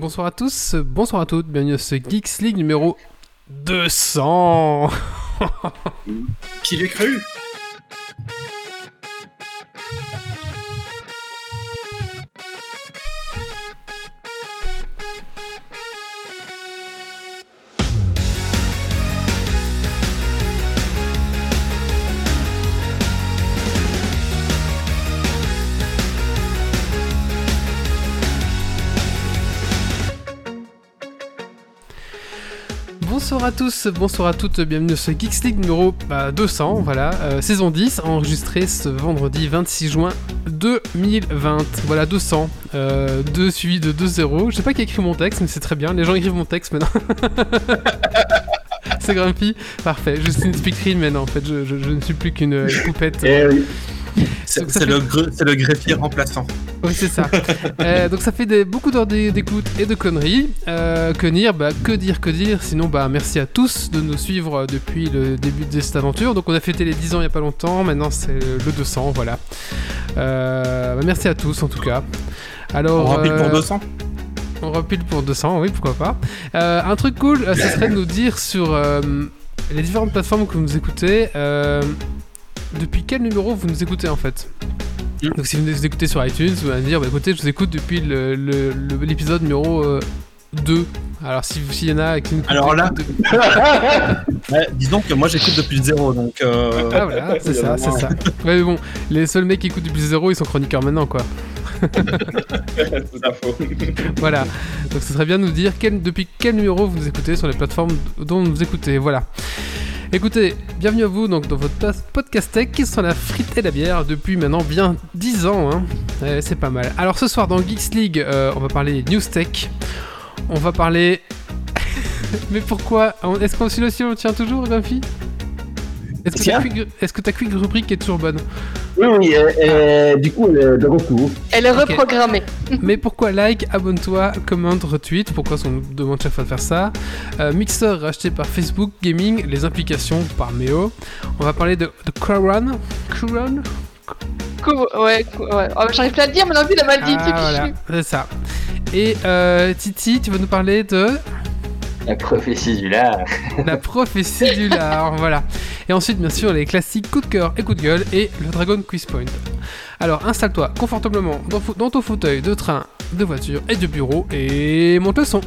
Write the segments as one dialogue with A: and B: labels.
A: Bonsoir à tous, bonsoir à toutes, bienvenue à ce Geeks League numéro 200
B: Qui l'ait cru?
A: Bonsoir à tous, bonsoir à toutes, bienvenue sur ce Geeks League numéro bah, 200, voilà, euh, saison 10, enregistré ce vendredi 26 juin 2020. Voilà, 200, euh, 2 suivi de 2-0. Je sais pas qui a écrit mon texte, mais c'est très bien, les gens écrivent mon texte maintenant. c'est Grumpy, parfait. Je suis une speakerine maintenant, en fait, je, je- je ne suis plus qu'une euh, poupette.
B: Eh oui. C'est
A: fait-
B: le, gre- c'est le greffier remplaçant.
A: Oui, c'est ça. Euh, donc ça fait des, beaucoup d'heures d'é- d'écoute et de conneries. Euh, que dire? Bah, Que dire, que dire? Sinon, bah, merci à tous de nous suivre depuis le début de cette aventure. Donc on a fêté les 10 ans il n'y a pas longtemps, maintenant c'est le 200, voilà. Euh, bah, merci à tous en tout cas. Alors,
B: On
A: euh,
B: pour 200
A: on repile pour 200, oui, pourquoi pas. Euh, un truc cool, euh, ce serait de nous dire sur euh, les différentes plateformes que vous nous écoutez, euh, depuis quel numéro vous nous écoutez en fait?
B: Mm.
A: Donc si vous nous écoutez sur iTunes, vous allez me dire, bah écoutez, je vous écoute depuis l'épisode numéro euh, 2. Alors si- s'il y en a qui nous
B: Alors là- Ouais, Disons que moi j'écoute depuis le zéro, donc... euh,
A: Ah voilà, c'est ça, c'est ça. Ouais mais bon, les seuls mecs qui écoutent depuis zéro, ils sont chroniqueurs maintenant quoi. Voilà. Donc ce serait bien de nous dire quel- depuis quel numéro vous nous écoutez sur les plateformes dont vous écoutez. Voilà. Écoutez, bienvenue à vous donc dans votre podcast tech qui sont la frite et la bière depuis maintenant bien 10 ans. Hein. Ouais, c'est pas mal. Alors ce soir dans Geeks League, euh, on va parler news tech. On va parler. Mais pourquoi? Est-ce qu'on le tient toujours, Grumpy Est-ce que, ta quick... Est-ce que ta quick rubrique est toujours bonne
C: Oui, oui, euh, euh, du coup, elle est de retour.
D: Elle est reprogrammée.
A: Mais pourquoi like, abonne-toi, commente, retweet? Pourquoi on nous demande chaque fois de faire ça? Euh, Mixer racheté par Facebook Gaming, les implications par Meo. On va parler de, de Crown. Crown
D: Cou- ouais, ouais. Oh, J'arrive plus à le dire, mais non, il a mal dit.
A: Ah,
D: c'est
A: voilà, c'est ça. Et euh, Titi, tu vas nous parler de
E: La prophétie du lard.
A: la prophétie du lard, voilà. Et ensuite, bien sûr, les classiques coup de cœur et coup de gueule et le Dragon Quiz Point. Alors, installe-toi confortablement dans, dans ton fauteuil de train, de voiture et de bureau et monte le son.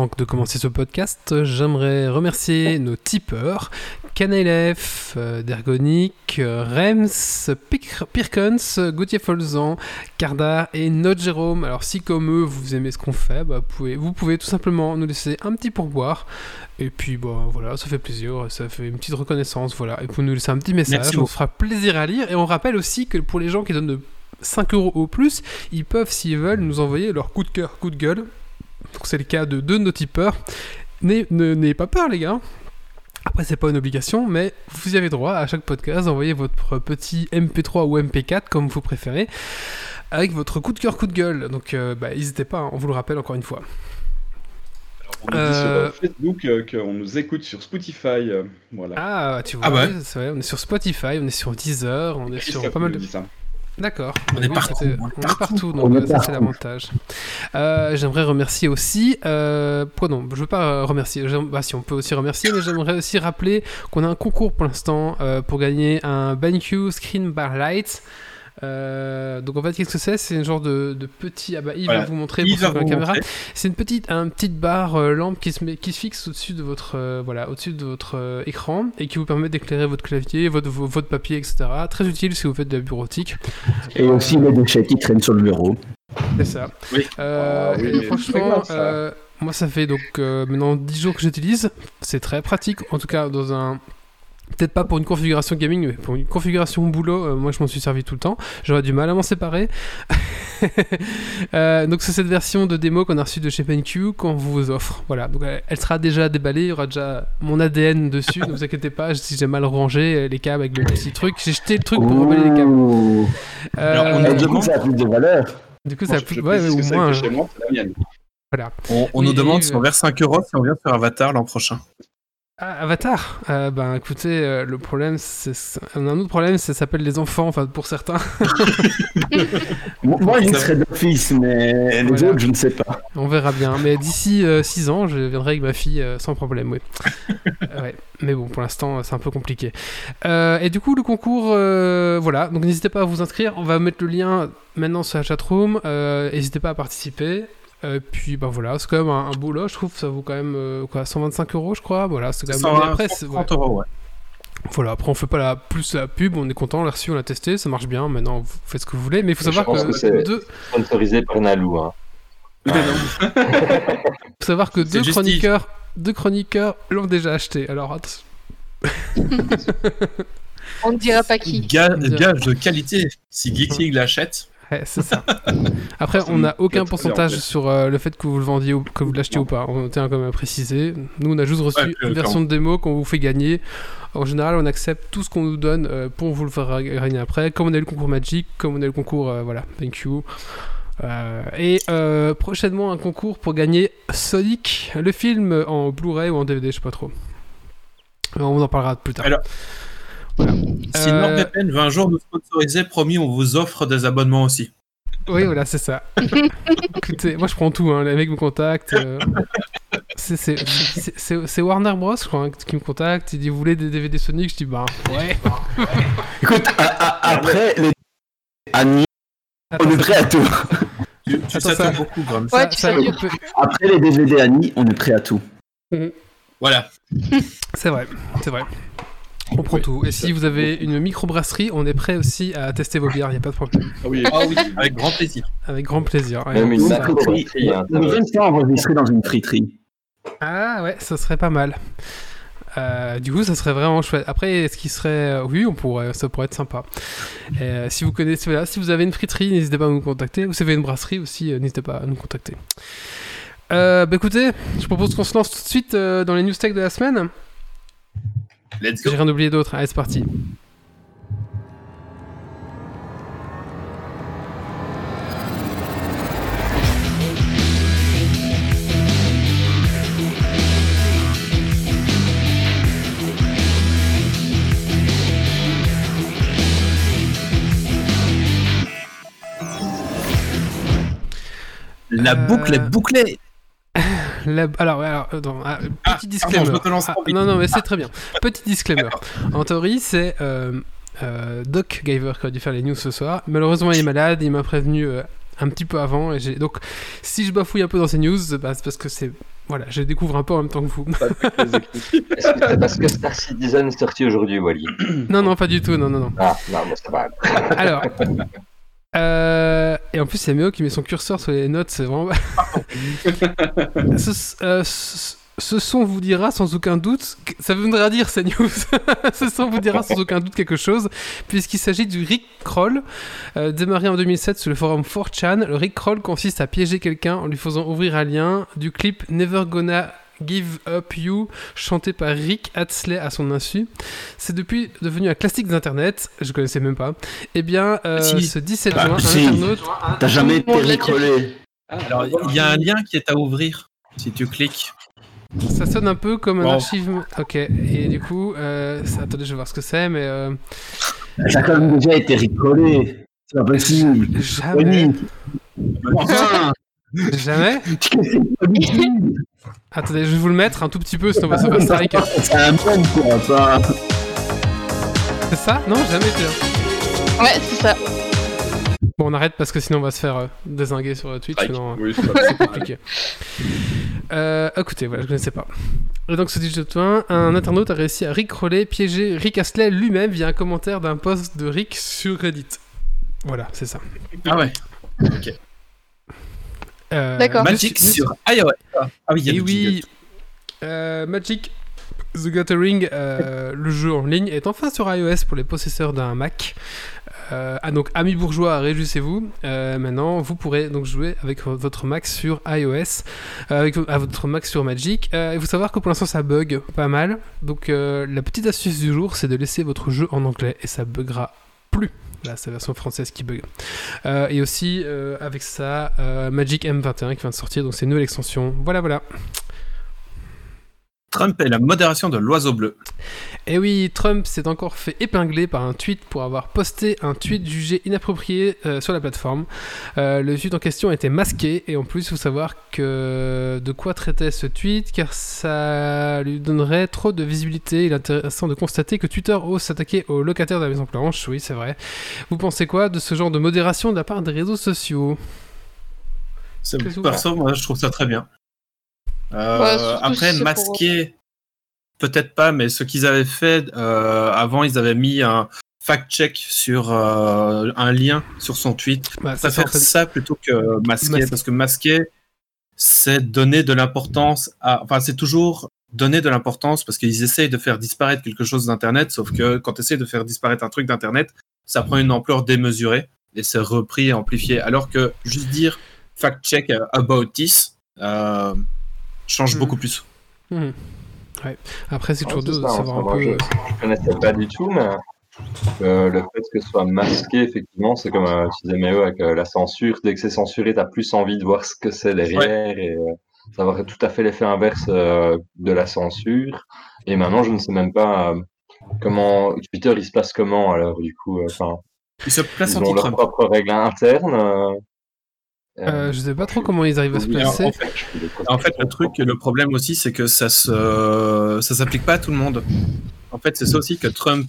A: Avant de commencer ce podcast, j'aimerais remercier nos tipeurs Canelef, euh, Dergonic, euh, Rems, Pirkens, Gauthier Folzan, Cardar et Note Jérôme. Alors si comme eux vous aimez ce qu'on fait, bah, vous, pouvez, vous pouvez tout simplement nous laisser un petit pourboire. Et puis bon, voilà, ça fait plaisir, ça fait une petite reconnaissance, voilà. Et vous nous laissez un petit message,
B: Merci
A: on se fera plaisir à lire. Et on rappelle aussi que pour les gens qui donnent de 5 euros au plus, ils peuvent, s'ils veulent, nous envoyer leur coup de cœur, coup de gueule. Donc c'est le cas de deux de nos tipeurs. N'ayez ne- n'ayez pas peur les gars. Après c'est pas une obligation, mais vous y avez droit à chaque podcast d'envoyer votre petit MP3 ou MP4 comme vous préférez, avec votre coup de cœur, coup de gueule. Donc euh, bah, n'hésitez pas, hein, on vous le rappelle encore une fois.
C: On nous dit
A: Euh,
C: sur euh, Facebook euh, qu'on nous écoute sur Spotify. euh, voilà.
A: Ah tu vois,
B: Ah ouais.
A: oui, c'est vrai, on est sur Spotify, on est sur Deezer, on est sur pas mal de...
C: dit ça.
A: D'accord.
B: On est partout,
A: c'était-
B: on est
A: On est
B: partout.
A: partout, donc
C: On est
A: euh, ça c'est l'avantage. Euh, j'aimerais remercier aussi. Euh, quoi non, je veux pas euh, remercier. Bah si, on peut aussi remercier, mais j'aimerais aussi rappeler qu'on a un concours pour l'instant euh, pour gagner un BenQ Screen Bar Light. Euh, donc en fait, qu'est-ce que c'est? C'est un genre de, de petit. Ah bah
B: Voilà.
A: va vous montrer pour sur
B: va
A: la caméra. C'est une petite, un petite barre euh, lampe qui se, met, qui se fixe au-dessus de votre, euh, voilà, au-dessus de votre euh, écran et qui vous permet d'éclairer votre clavier, votre, vo- votre papier, etc. Très utile si vous faites de la bureautique.
F: Et aussi les déchets qui traînent sur le bureau.
A: C'est ça.
B: Oui.
A: Euh,
C: Ah oui,
A: et franchement,
C: ça.
A: euh, moi ça fait donc euh, maintenant 10 jours que j'utilise. C'est très pratique, en tout cas dans un. Peut-être pas pour une configuration gaming, mais pour une configuration boulot, euh, moi je m'en suis servi tout le temps. J'aurais du mal à m'en séparer. Euh, donc c'est cette version de démo qu'on a reçue de chez PenQ qu'on vous offre. Voilà, donc elle, sera déjà déballée, il y aura déjà mon ADN dessus, ne vous inquiétez pas, si j'ai mal rangé euh, les câbles avec le petit truc, j'ai jeté le truc pour remballer les câbles.
F: Ouh.
A: Euh,
B: Alors, on a
F: du coup, ça a plus de valeur.
A: du coup, ça a plus... ouais, moins...
C: été chez moi, c'est la mienne.
A: Voilà.
B: On, nous demande si on verse 5 euros si on vient sur Avatar l'an prochain.
A: Ah, Avatar Euh, Ben écoutez, euh, le problème, c'est... un autre problème, ça s'appelle les enfants, enfin pour certains.
F: Moi,
B: Ça-
F: serais d'office, mais les
A: Voilà.
F: autres, je ne sais pas.
A: On verra bien. Mais d'ici 6 ans, je viendrai avec ma fille euh, sans problème, oui. Euh, ouais. Mais bon, pour l'instant, euh, c'est un peu compliqué. Euh, et du coup, le concours, euh, voilà. Donc n'hésitez pas à vous inscrire. On va mettre le lien maintenant sur la chatroom. Euh, n'hésitez pas à participer. Euh, puis bah voilà, c'est quand même un, un beau lot, je trouve. Ça vaut quand même euh, quoi, 125 euros, je crois. Voilà, c'est quand même. mais après, c'est- ouais.
B: 130 euros, ouais.
A: Voilà, après on fait pas la plus la pub, on est content, on l'a reçu, on l'a testé, ça marche bien. Maintenant, vous faites ce que vous voulez, mais il faut
E: Je
A: savoir
E: pense
A: que,
E: que c'est-
A: deux,
E: Sponsorisé par Nalou. Hein.
A: faut savoir que deux chroniqueurs, deux chroniqueurs l'ont déjà acheté. Alors attention.
D: On ne dira pas qui.
B: Gage de qualité. Si Geek League l'achète,
A: Ouais, c'est ça. Après, on n'a aucun pourcentage sur euh, le fait que vous le vendiez ou que vous l'achetiez ou pas. On tient quand même à préciser. Nous, on a juste reçu
B: Ouais,
A: une
B: euh,
A: version de démo qu'on vous fait gagner. En général, on accepte tout ce qu'on nous donne euh, pour vous le faire gagner après. Comme on a eu le concours Magic, comme on a eu le concours, euh, voilà, thank you. Et prochainement, un concours pour gagner Sonic, le film en Blu-ray ou en DVD, je sais pas trop. On en parlera plus tard.
B: Alors,
A: Voilà.
B: si
A: Euh,
B: NordVPN veut un jour nous sponsoriser, promis, on vous offre des abonnements aussi.
A: Oui, voilà, c'est ça. Écoutez, moi je prends tout, hein. les mecs me contactent. euh, c'est- Warner Bros, je crois, hein, qui me contacte. Il dit Vous voulez des DVD Sonic? Je dis Bah ouais.
F: Écoute, après les Annie, on est prêt à tout.
B: Tu, tu
A: Attends,
B: sais
A: ça-
B: beaucoup, Graham.
D: Ouais,
A: ça-
D: tu.
F: Après les DVD Annie, on est prêt à tout.
B: Voilà.
A: C'est vrai, c'est vrai. On prend
C: Oui,
A: tout. Et
C: ça-
A: si vous avez une microbrasserie, on est prêt aussi à tester vos bières, il n'y a pas de problème.
C: Ah oui,
B: Ah oui, avec grand plaisir.
A: Avec grand plaisir. Ouais,
E: Même une
A: ça-
E: ça
F: On fois enregistrer dans une friterie.
A: Ah ouais, ça serait pas mal. Euh, du coup, ça serait vraiment chouette. Après, est-ce qu'il serait. euh, Oui, on pourrait, ça pourrait être sympa. Euh, si vous connaissez, voilà, si vous avez une friterie, n'hésitez pas à nous contacter. Ou si vous avez une brasserie aussi, n'hésitez pas à nous contacter. Euh, bah écoutez, je propose qu'on se lance tout de suite euh, dans les news tech de la semaine.
B: Let's go.
A: J'ai rien oublié d'autre. Allez, c'est parti.
B: La
A: Euh,
B: boucle est bouclée.
A: La- Alors, alors, attends, ah, petit disclaimer. Ah, non, non, mais c'est très bien. Petit disclaimer. En théorie, c'est euh, euh, Doc Giver qui a dû faire les news ce soir. Malheureusement, il est malade. Il m'a prévenu euh, un petit peu avant. Et j'ai- donc, si je bafouille un peu dans ces news, bah, c'est parce que c'est. Voilà, je découvre un peu en même temps que vous.
C: pas.
E: Est-ce que c'est parce que Star Citizen est sorti aujourd'hui, Wally?
A: Non, non, pas du tout. Non, non, non.
E: Ah, non, mais ça va.
A: Alors. euh, et en plus, c'est Méo qui met son curseur sur les notes, c'est vraiment. ce, euh, ce- ce son vous dira sans aucun doute. Ça voudra dire ces news. ce son vous dira sans aucun doute quelque chose, puisqu'il s'agit du Rick Kroll. Euh, démarré en 2007 sur le forum 4chan, le Rick Kroll consiste à piéger quelqu'un en lui faisant ouvrir un lien du clip Never Gonna. Give Up You, chanté par Rick Hatsley à son insu. C'est depuis devenu un classique d'internet, je connaissais même pas. Eh bien, euh,
B: Si.
A: ce 17
F: Bah,
A: juin, un
F: si.
A: internaute
F: T'as jamais été ricolé.
B: Alors, il y a un lien qui est à ouvrir. Si tu cliques.
A: Ça sonne un peu comme un archive. Ok, et du coup, euh, ça- attendez, je vais voir ce que c'est, mais euh,
F: T'as quand même déjà été ricolé. C'est pas possible.
A: jamais. Jamais. Attendez, je vais vous le mettre un tout petit peu, sinon on va se faire strike.
F: C'est un bon quoi, ça.
A: C'est ça? Non, jamais été là.
D: Ouais, c'est ça.
A: Bon, on arrête parce que sinon on va se faire euh, désinguer sur euh, Twitch. Sinon, euh,
C: Oui, c'est
A: compliqué. Euh, écoutez, voilà, je ne connaissais pas. Et donc, ce 18 juin, un internaute a réussi à rickroller, piéger Rick Astley lui-même via un commentaire d'un post de Rick sur Reddit. Voilà, c'est ça.
B: Ah ouais.
D: D'accord.
B: Magic sur iOS. Ah oui, il y a
A: Et
B: du
A: oui, euh, Magic The Gathering, euh, le jeu en ligne, est enfin sur iOS pour les possesseurs d'un Mac. Euh, ah, donc, amis bourgeois, réjouissez-vous. Euh, maintenant, vous pourrez donc jouer avec votre Mac sur iOS, avec à votre Mac sur Magic. Il faut savoir que pour l'instant, ça bug pas mal. Donc, la petite astuce du jour, c'est de laisser votre jeu en anglais et ça buggera plus. Là, c'est la version française qui bug. Euh, et aussi, euh, avec ça, euh, Magic M21 qui vient de sortir, donc c'est une nouvelle extension. Voilà, voilà.
B: Trump et la modération de l'oiseau bleu.
A: Et oui, Trump s'est encore fait épingler par un tweet pour avoir posté un tweet jugé inapproprié euh, sur la plateforme. Euh, le tweet en question était masqué et en plus, il faut savoir que de quoi traitait ce tweet car ça lui donnerait trop de visibilité. Il est intéressant de constater que Twitter ose s'attaquer aux locataires de la Maison Blanche. Oui, c'est vrai. Vous pensez quoi de ce genre de modération de la part des réseaux sociaux? Que vous
B: Perso, moi, je trouve ça très bien. Euh,
D: Ouais,
B: après,
D: si c'est pour-
B: masquer, peut-être pas, mais ce qu'ils avaient fait euh, avant, ils avaient mis un fact-check sur euh, un lien sur son tweet.
A: Bah,
B: Ça
A: ça,
B: faire
A: en fait-
B: ça plutôt que masquer,
A: Masquer.
B: parce que masquer, c'est donner de l'importance à. Enfin, c'est toujours donner de l'importance parce qu'ils essayent de faire disparaître quelque chose d'Internet, sauf que quand tu essayes de faire disparaître un truc d'Internet, ça prend une ampleur démesurée et c'est repris et amplifié. Alors que juste dire fact-check euh, about this euh, change
A: Mhm.
B: beaucoup plus.
A: Ouais. Après, c'est toujours de
E: ça,
A: savoir un peu.
E: je, je connaissais pas du tout, mais euh, le fait que ce soit masqué, effectivement, c'est comme euh, tu disais, Méo, avec euh, la censure. Dès que c'est censuré, t'as plus envie de voir ce que c'est derrière et euh, ça va tout à fait l'effet inverse euh, de la censure. Et maintenant, je ne sais même pas euh, comment Twitter il se passe comment alors du coup. euh, Enfin,
B: Il se place
E: ils ont leurs
B: anti-Trump.
E: propres règles internes. Euh,
A: Euh, je sais pas trop comment ils arrivent à se placer.
B: en fait, En fait, le truc, le problème aussi, c'est que ça se, ça s'applique pas à tout le monde. En fait, c'est ça aussi que Trump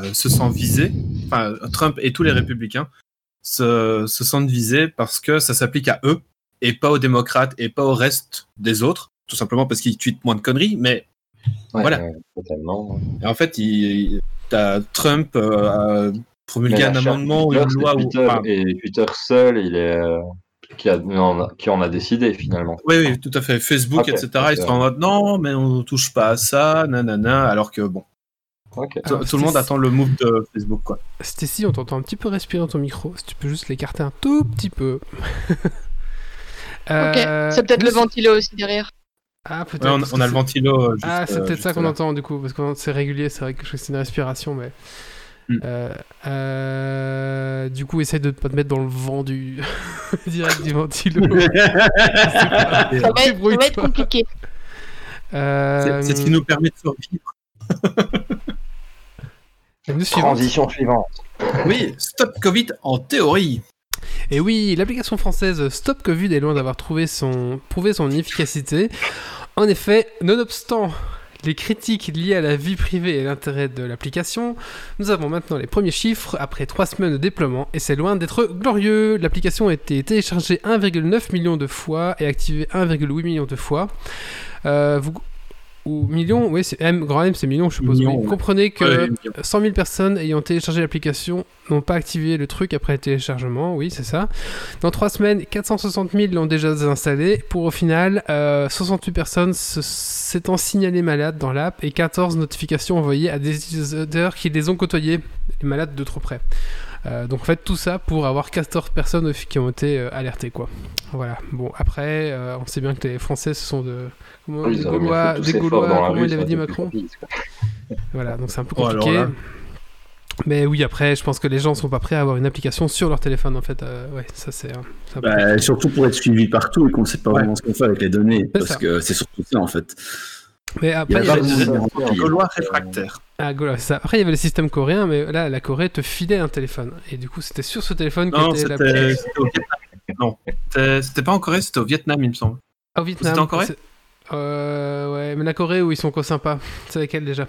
B: euh, se sent visé. Enfin, Trump et tous les républicains se, se sentent visés parce que ça s'applique à eux et pas aux démocrates et pas au reste des autres. Tout simplement parce qu'ils tweetent moins de conneries. Mais
E: Ouais,
B: voilà.
E: totalement.
B: et en fait, il, t'as Trump euh, a promulgué un amendement ou
E: Twitter,
B: une loi où.
E: Twitter,
B: enfin,
E: et Twitter seul, il est euh, qui, a, en a- qui en a décidé finalement.
B: Oui, oui, tout à fait. Facebook,
E: Ok,
B: etc. Ils sont en mode non, mais on touche pas à ça, nanana. Alors que bon.
A: Alors,
B: tout, tout le monde attend le move de Facebook, quoi.
A: Stacy, on t'entend un petit peu respirer dans ton micro. Si tu peux juste l'écarter un tout petit peu.
D: Ok,
A: Euh,
D: c'est peut-être le
A: nous-
D: ventilo aussi derrière.
A: Ah, peut-être.
B: Ouais, on, a le ventilo. euh, juste,
A: Ah, c'est
B: euh,
A: peut-être ça qu'on entend du coup, parce que c'est régulier, c'est vrai que je crois que c'est une respiration, mais.
B: Mm.
A: Euh, euh, du coup, essaye de pas te mettre dans le vent du direct du ventilo.
D: Ça va, être, ça va être compliqué.
A: Euh,
B: C'est ce qui nous permet de survivre.
E: Transition suivante.
B: Oui, stop Covid en théorie.
A: Et oui, l'application française Stop Covid est loin d'avoir trouvé son, prouvé son efficacité. En effet, nonobstant les critiques liées à la vie privée et l'intérêt de l'application, nous avons maintenant les premiers chiffres après trois semaines de déploiement et c'est loin d'être glorieux. L'application a été téléchargée 1,9 million de fois et activée 1,8 million de fois. Euh, vous, ou millions, oui, c'est M, grand M, c'est million, je suppose.
B: Millions,
A: oui. Comprenez que
B: Ouais,
A: 100 000 personnes ayant téléchargé l'application n'ont pas activé le truc après le téléchargement, oui, c'est ça. Dans 3 semaines, 460 000 l'ont déjà installé, pour au final, euh, 68 personnes se- s'étant signalées malades dans l'app et 14 notifications envoyées à des utilisateurs qui les ont côtoyés, les malades de trop près. Euh, donc en fait tout ça pour avoir 14 personnes qui ont été euh, alertées quoi. Voilà. Bon après euh, on sait bien que les Français ce sont de comment,
E: Oui,
A: des Gaulois, des Gaulois comment
E: rue,
A: il avait dit Macron.
E: rapide.
A: Voilà, donc c'est un peu
B: Oh, alors
A: compliqué. Mais oui, après, je pense que les gens sont pas prêts à avoir une application sur leur téléphone, en fait. Euh, ouais, ça c'est. peu
F: Bah, surtout pour être suivi partout et qu'on ne sait pas
B: Ouais.
F: vraiment ce qu'on fait avec les données. Parce
A: ça.
F: que c'est surtout ça en fait.
A: Mais après, il y avait...
B: Gaulois réfractaires.
A: Ah, Gaulois, ça. Après, il y avait le système coréen, mais là, la Corée te filait un téléphone. Et du coup, c'était sur ce téléphone qu'était
B: c'était
A: la.
B: Vietnam. Non, c'était pas en Corée, c'était au Vietnam, il me semble.
A: Ah, Au Vietnam.
B: C'était en Corée
A: Euh, ouais, mais la Corée où ils sont quoi sympas. C'est laquelle déjà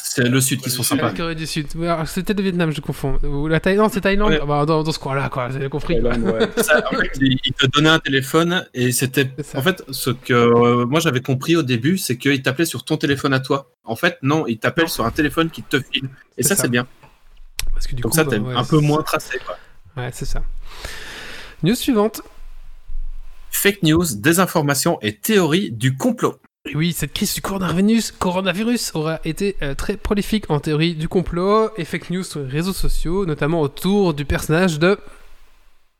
B: C'est le Sud qui sont
A: La
B: sympas.
A: Corée du Sud. Ouais, C'était le Vietnam, je confonds. Ou la Thaïlande, c'est Thaïlande
B: Ouais.
A: Ah bah, dans, dans ce coin-là, quoi. Vous avez compris.
B: Ça, en fait, il te donnait un téléphone et c'était. En fait, ce que euh, moi j'avais compris au début, c'est qu'il t'appelait sur ton téléphone à toi. En fait, non, il t'appelle sur un téléphone qui te file. Et ça,
A: ça.
B: c'est bien.
A: Parce que du
B: Comme
A: coup,
B: ça,
A: bah,
B: t'es
A: ouais,
B: un peu moins tracé. Quoi.
A: Ouais, c'est ça. News suivante.
B: Fake news, désinformation et théorie du complot.
A: Oui, cette crise du coronavirus, coronavirus aura été euh, très prolifique en théorie du complot et fake news sur les réseaux sociaux, notamment autour du personnage de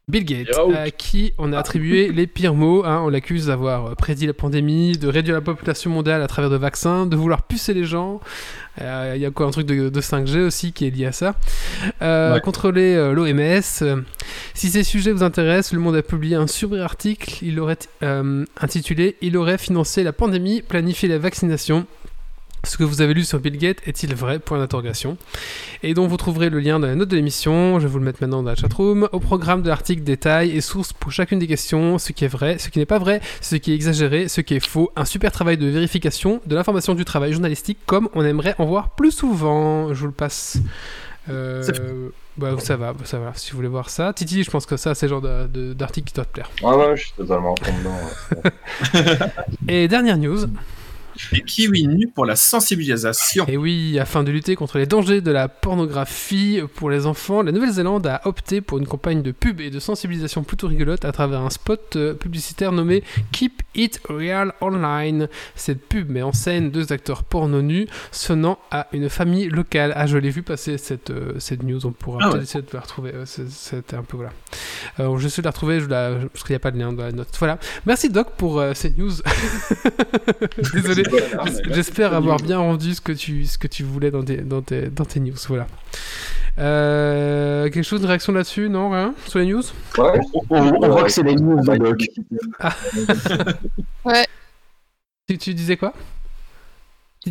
A: Bill Gates, à qui on a attribué les pires mots. hein. On l'accuse d'avoir euh, prédit la pandémie, de réduire la population mondiale à travers de vaccins, de vouloir pucer les gens. Euh, Il y a quoi un truc de, de 5G aussi qui est lié à ça. Euh,
B: Ouais.
A: Contrôler euh, l'OMS. Si ces sujets vous intéressent, Le Monde a publié un super article. Il aurait intitulé Il aurait financé la pandémie, planifié la vaccination. Ce que vous avez lu sur Bill Gates est-il vrai? Point d'interrogation. Et dont vous trouverez le lien dans la note de l'émission. Je vais vous le mettre maintenant dans la chatroom. Au programme de l'article, détails et sources pour chacune des questions. Ce qui est vrai, ce qui n'est pas vrai, ce qui est exagéré, ce qui est faux. Un super travail de vérification de l'information du travail journalistique comme on aimerait en voir plus souvent. Je vous le passe. Euh, bah, ça va, ça va. Si vous voulez voir ça, Titi, je pense que ça, c'est le genre d'article qui doit te plaire.
E: Ah ouais, je suis totalement en fond dedans. ouais.
A: Et dernière news.
B: Les kiwis nus pour la sensibilisation.
A: Et oui, afin de lutter contre les dangers de la pornographie pour les enfants, la Nouvelle-Zélande a opté pour une campagne de pub et de sensibilisation plutôt rigolote à travers un spot euh, publicitaire nommé Keep It Real Online. Cette pub met en scène deux acteurs porno nus sonnant à une famille locale. Ah, je l'ai vu passer cette, euh, cette news, on pourra
B: Ah
A: peut-être
B: ouais.
A: essayer de la retrouver. C'était un peu voilà. Euh, je vais de la retrouver, je la... parce qu'il n'y a pas de lien dans la note. Voilà. Merci Doc pour euh, cette news. Désolé.
C: Ah,
A: J'espère avoir bien rendu ce que tu, ce que tu voulais dans tes, dans tes, dans tes news. Voilà. Euh, quelque chose de réaction là-dessus Non Rien Sur les news?
E: Ouais,
F: On, on- on voit que c'est les news de Doc.
A: tu, tu disais quoi?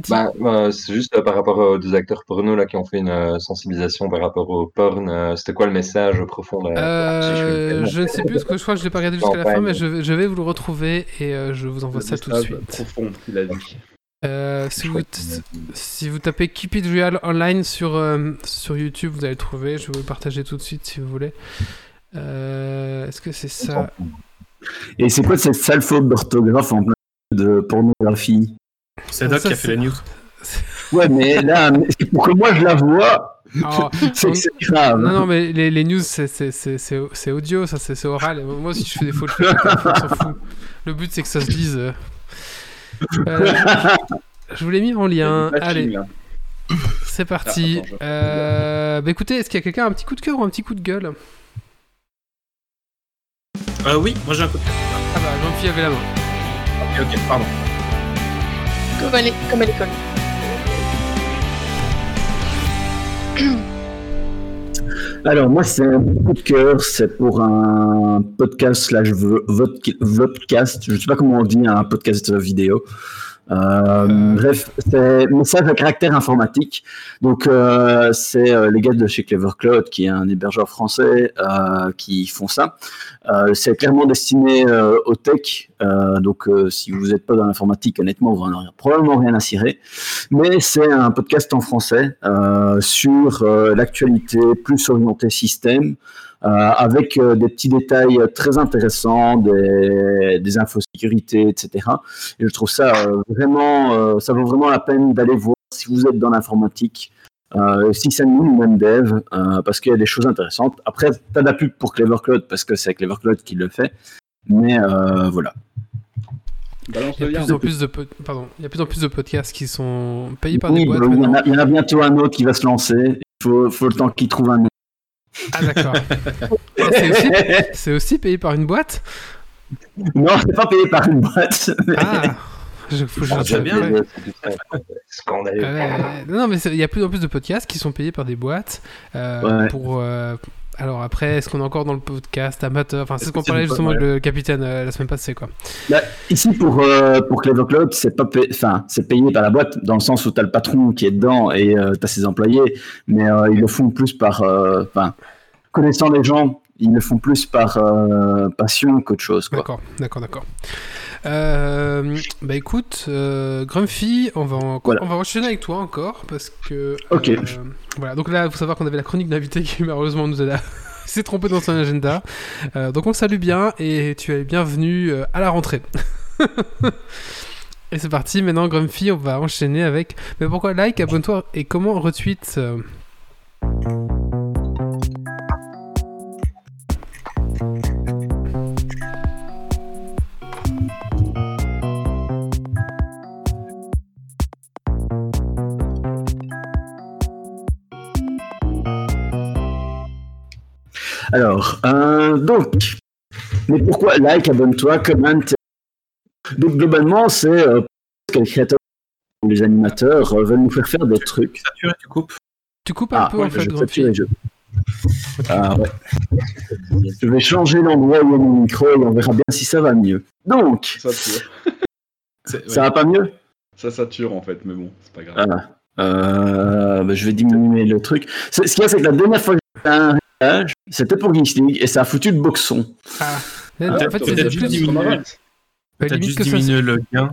E: Bah, euh, c'est juste euh, par rapport aux deux acteurs porno là qui ont fait une euh, sensibilisation par rapport au porn. euh, C'était quoi le message profond
A: Euh, je ne sais plus, parce que je crois que je l'ai pas regardé jusqu'à la fin, mais je, vais- je vais vous le retrouver et euh, je vous envoie
C: Le
A: ça tout de suite.
C: profond qu'il a dit.
A: Euh, si, vous, si vous tapez Keep It Real Online sur, euh, sur YouTube, vous allez le trouver. Je vais vous le partager tout de suite si vous voulez. Euh, Est-ce que c'est ça?
F: Et c'est quoi cette sale faute d'orthographe en plein de pornographie?
B: C'est Doc
A: Ça,
B: qui a fait la news.
F: Ouais, mais là, mais c'est pour que moi je la vois, c'est grave.
A: Non, non, mais les, les news, c'est- c'est c'est- c'est- c'est audio, ça, c'est oral. Et Moi, si je fais des fautes, on s'en fout. Le but, c'est que ça se dise. euh. Euh, je vous l'ai mis en lien. Allez, c'est parti.
C: Ah, attends, je-
A: Euh, bah écoutez, est-ce qu'il y a quelqu'un un petit coup de cœur ou un petit coup de gueule?
B: Euh, oui, moi j'ai un coup de
A: Ah bah, Jean-Pierre avait la main.
B: Ok, ok, pardon.
D: Comme à l'école.
F: Alors moi c'est un coup de cœur, c'est pour un podcast slash vo- vodca- vodcast, je sais pas comment on dit un podcast vidéo. Euh,
A: Euh.
F: Bref, c'est message à caractère informatique. Donc euh, c'est les gars de chez Clever Cloud, qui est un hébergeur français, qui font ça. C'est clairement destiné au tech. Donc si vous n'êtes pas dans l'informatique, honnêtement, vous n'en aurez probablement rien à cirer. Mais c'est un podcast en français sur l'actualité plus orientée système, avec euh, des petits détails très intéressants, des, des infos sécurité, etc. Et je trouve ça euh, vraiment, euh, ça vaut vraiment la peine d'aller voir si vous êtes dans l'informatique. Euh, si ça nous ou même dev, euh, parce qu'il y a des choses intéressantes. Après, t'as de la pub pour Clever Cloud parce que c'est Clever Cloud qui le fait. Mais euh, voilà.
C: Balance
A: Il y, a plus en plus de po- pardon, il y a plus en plus de podcasts qui sont payés par
F: Oui,
A: des boîtes
F: bah, il, y en a, il y en a bientôt un autre qui va se lancer. Il faut, faut le temps qu'il trouve un nom.
A: Ah d'accord. C'est aussi, c'est aussi payé par une boîte?
F: Non, c'est pas payé par une boîte.
A: Ah je, faut que je
E: Ah,
B: bien.
A: Ouais.
E: Scandaleux.
A: Euh, non, non, mais il y a plus en plus de podcasts qui sont payés par des boîtes euh,
F: Ouais.
A: pour. euh, alors après, est-ce qu'on est encore dans le podcast amateur Enfin, c'est ce qu'on parlait justement avec le capitaine euh, la semaine passée, quoi.
F: Bah, ici, pour, euh, pour Clever Cloud, c'est pas pay- enfin, c'est payé par la boîte, dans le sens où tu as le patron qui est dedans et tu as ses employés, mais euh, ils le font plus par. euh, Enfin, connaissant les gens, ils le font plus par euh, passion qu'autre chose. Quoi.
A: D'accord, d'accord, d'accord. Euh, bah écoute, euh, Grumpy, on va, en-
F: Voilà.
A: on va enchaîner avec toi encore parce que.
F: Ok.
A: euh, voilà, donc là, il faut savoir qu'on avait la chronique d'invité qui malheureusement nous a s'est trompé dans son agenda. Euh, donc on salue bien et tu es bienvenu euh, à la rentrée. et c'est parti, maintenant Grumpy, on va enchaîner avec. Mais pourquoi like, abonne-toi et comment retweet
F: Alors, euh, donc, mais pourquoi like, abonne-toi, comment? Donc, globalement, c'est euh, parce que les créateurs, les animateurs euh, veulent nous faire faire des trucs.
B: Et tu coupes.
A: Tu coupes un
F: Ah,
A: peu
F: ouais,
A: en fait,
F: je
A: Grumpy.
F: sature et je- Ah, ouais. Je vais changer l'endroit où il y a mon micro et on verra bien si ça va mieux. Donc,
C: Ça
F: va pas mieux?
C: Ça sature en fait, mais bon, c'est pas grave.
F: Ah, euh, bah, je vais diminuer le truc. Ce qu'il y a, c'est que la dernière fois que j'ai fait un réglage, c'était pour Geeks League et ça a foutu le boxon.
A: Ah.
C: Ah,
A: en fait, c'est plus.
B: juste
A: bah,
B: Peut-être
A: limite
B: juste
A: que ça,
B: diminuer le gain.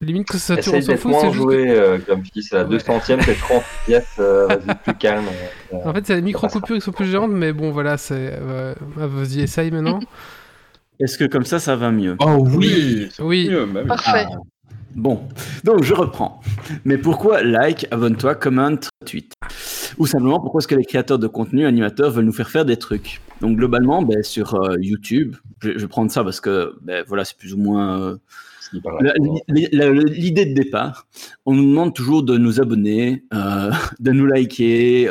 A: limite que ça
E: Essaye
A: on s'en fout.
E: moins
A: C'est juste
E: joué, euh, Grumpy, c'est la
A: Ouais.
E: 200ème, t'es 30 pièces, euh, vas-y, plus calme. euh,
A: En fait, c'est les micro-coupures qui sont plus géantes, mais bon, voilà, c'est. euh, ah, Vas-y, essaye maintenant.
F: Est-ce que comme ça, ça va mieux?
B: Oh
C: Oui, c'est
A: Oui.
C: mieux.
D: Parfait.
F: Bon, donc je reprends. Mais pourquoi like, abonne-toi, commente, tweet? Ou simplement, pourquoi est-ce que les créateurs de contenu, animateurs, veulent nous faire faire des trucs? Donc globalement, ben, sur euh, YouTube, je, je vais prendre ça parce que ben, voilà, c'est plus ou moins euh, l'idée de départ. On nous demande toujours de nous abonner, euh, de nous liker.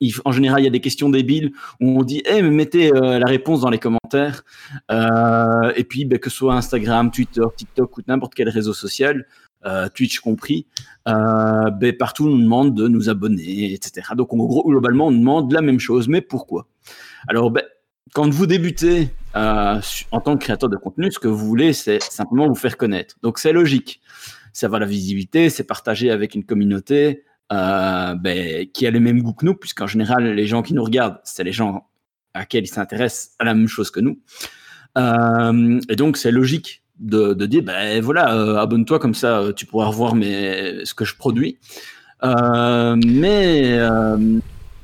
F: il- en général, il y a des questions débiles où on dit Eh, mais mettez la réponse dans les commentaires. Et puis, ben, que ce soit Instagram, Twitter, TikTok ou n'importe quel réseau social, euh, Twitch compris, euh, ben, partout on nous demande de nous abonner, etc. Donc, globalement, on demande la même chose. Mais pourquoi? Alors, ben, quand vous débutez euh, en tant que créateur de contenu, ce que vous voulez, c'est simplement vous faire connaître. Donc, c'est logique. Ça va la visibilité, c'est partager avec une communauté ben, qui a les mêmes goûts que nous, puisqu'en général, les gens qui nous regardent, c'est les gens à laquelle ils s'intéressent à la même chose que nous. Et donc, c'est logique de, de dire, ben voilà, euh, abonne-toi, comme ça, euh, tu pourras revoir mes, ce que je produis. Euh, mais,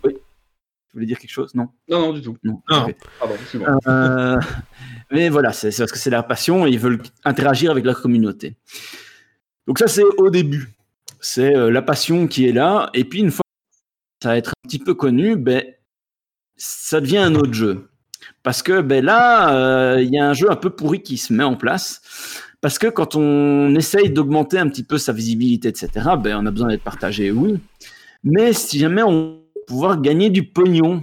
F: oui, tu voulais dire quelque chose Non?
C: Non, non, du tout.
F: Non.
B: Non.
F: Ok.
C: Pardon, excuse-moi.
F: Euh, mais voilà, c'est c'est parce que c'est leur passion et ils veulent interagir avec leur communauté. Donc ça, c'est au début. C'est euh, la passion qui est là. Et puis, une fois que ça va être un petit peu connu, ben, ça devient un autre jeu. Parce que ben, là, euh, il y a un jeu un peu pourri qui se met en place. Parce que quand on essaye d'augmenter un petit peu sa visibilité, etc., ben, on a besoin d'être partagé, oui. Mais si jamais on veut pouvoir gagner du pognon,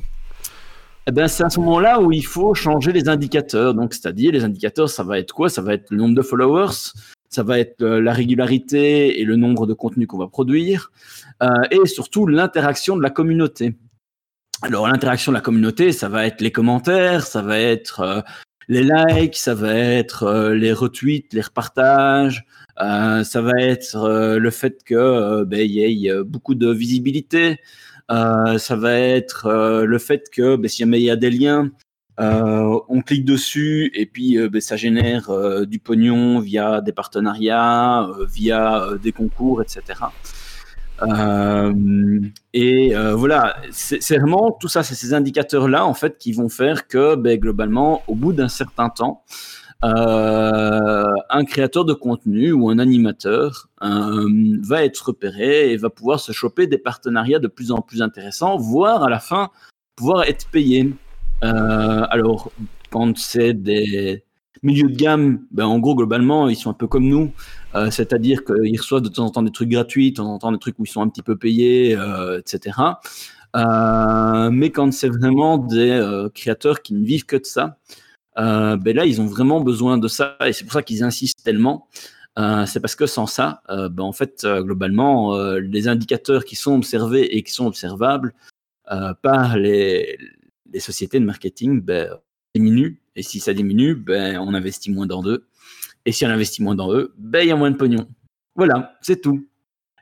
F: eh ben, c'est à ce moment-là où il faut changer les indicateurs. Donc, c'est-à-dire, les indicateurs, ça va être quoi? Ça va être le nombre de followers, ça va être euh, la régularité et le nombre de contenus qu'on va produire, euh, et surtout l'interaction de la communauté. Alors, l'interaction de la communauté, ça va être les commentaires, ça va être euh, les likes, ça va être euh, les retweets, les repartages, euh, ça va être le fait que ben, y ait beaucoup de visibilité, ça va être le fait que ben, si jamais il y a des liens, on clique dessus et puis ben, ça génère du pognon via des partenariats, via des concours, etc. Euh, et euh, voilà, c'est vraiment tout ça, c'est ces indicateurs-là en fait qui vont faire que ben, globalement, au bout d'un certain temps, euh, un créateur de contenu ou un animateur va être repéré et va pouvoir se choper des partenariats de plus en plus intéressants, voire à la fin pouvoir être payé. Alors, quand c'est des milieux de gamme, ben, en gros, globalement, ils sont un peu comme nous. Euh, C'est-à-dire qu'ils reçoivent de temps en temps des trucs gratuits, de temps en temps des trucs où ils sont un petit peu payés, euh, etc. Euh, mais quand c'est vraiment des euh, créateurs qui ne vivent que de ça, euh, ben là, ils ont vraiment besoin de ça. Et c'est pour ça qu'ils insistent tellement. C'est parce que sans ça, ben, en fait, globalement, les indicateurs qui sont observés et qui sont observables par les, les sociétés de marketing ben, diminuent. Et si ça diminue, ben, on investit moins dans eux. Et si on investit moins dans eux, ben, il y a moins de pognon. Voilà, c'est tout.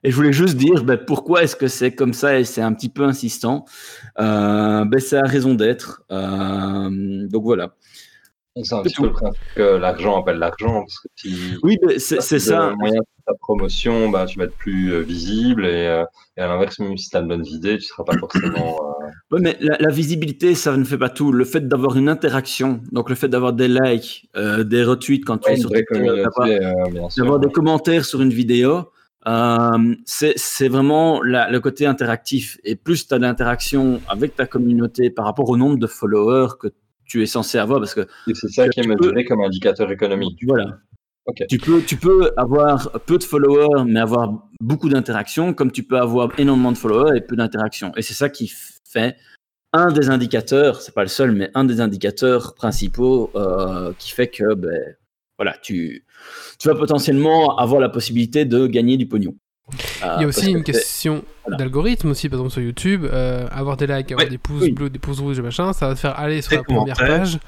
F: Et je voulais juste dire ben, pourquoi est-ce que c'est comme ça et c'est un petit peu insistant? Euh, ben, raison d'être. Euh, donc voilà.
E: C'est un petit peu le principe que l'argent appelle l'argent. Parce que si
F: Oui, c'est ça.
E: moyen de ta promotion, bah, tu vas être plus euh, visible et, euh, et à l'inverse, même si tu as une bonne idée, tu seras pas forcément. euh,
F: Ouais, mais la, la visibilité, ça ne fait pas tout. Le fait d'avoir une interaction, donc le fait d'avoir des likes, euh, des retweets quand tu
E: ouais,
F: es sur d'avoir- des commentaires sur une vidéo, euh, c'est c'est vraiment la- le côté interactif. Et plus tu as d'interaction avec ta communauté par rapport au nombre de followers que tu es censé avoir, parce que
E: c'est ça qui est mesuré comme indicateur économique.
F: voilà.
E: Ok.
F: Tu, peux, tu peux avoir peu de followers, mais avoir beaucoup d'interactions, comme tu peux avoir énormément de followers et peu d'interactions. Et c'est ça qui fait un des indicateurs, c'est pas le seul, mais un des indicateurs principaux euh, qui fait que ben, voilà, tu, tu vas potentiellement avoir la possibilité de gagner du pognon.
A: Il y
F: Euh,
A: a aussi une
F: que
A: question
F: voilà.
A: d'algorithme aussi, par exemple sur YouTube. euh, avoir des likes, avoir
B: Ouais,
A: des pouces
F: oui.
A: bleus, des pouces rouges machin, ça va te faire aller sur
B: Des
A: la première page.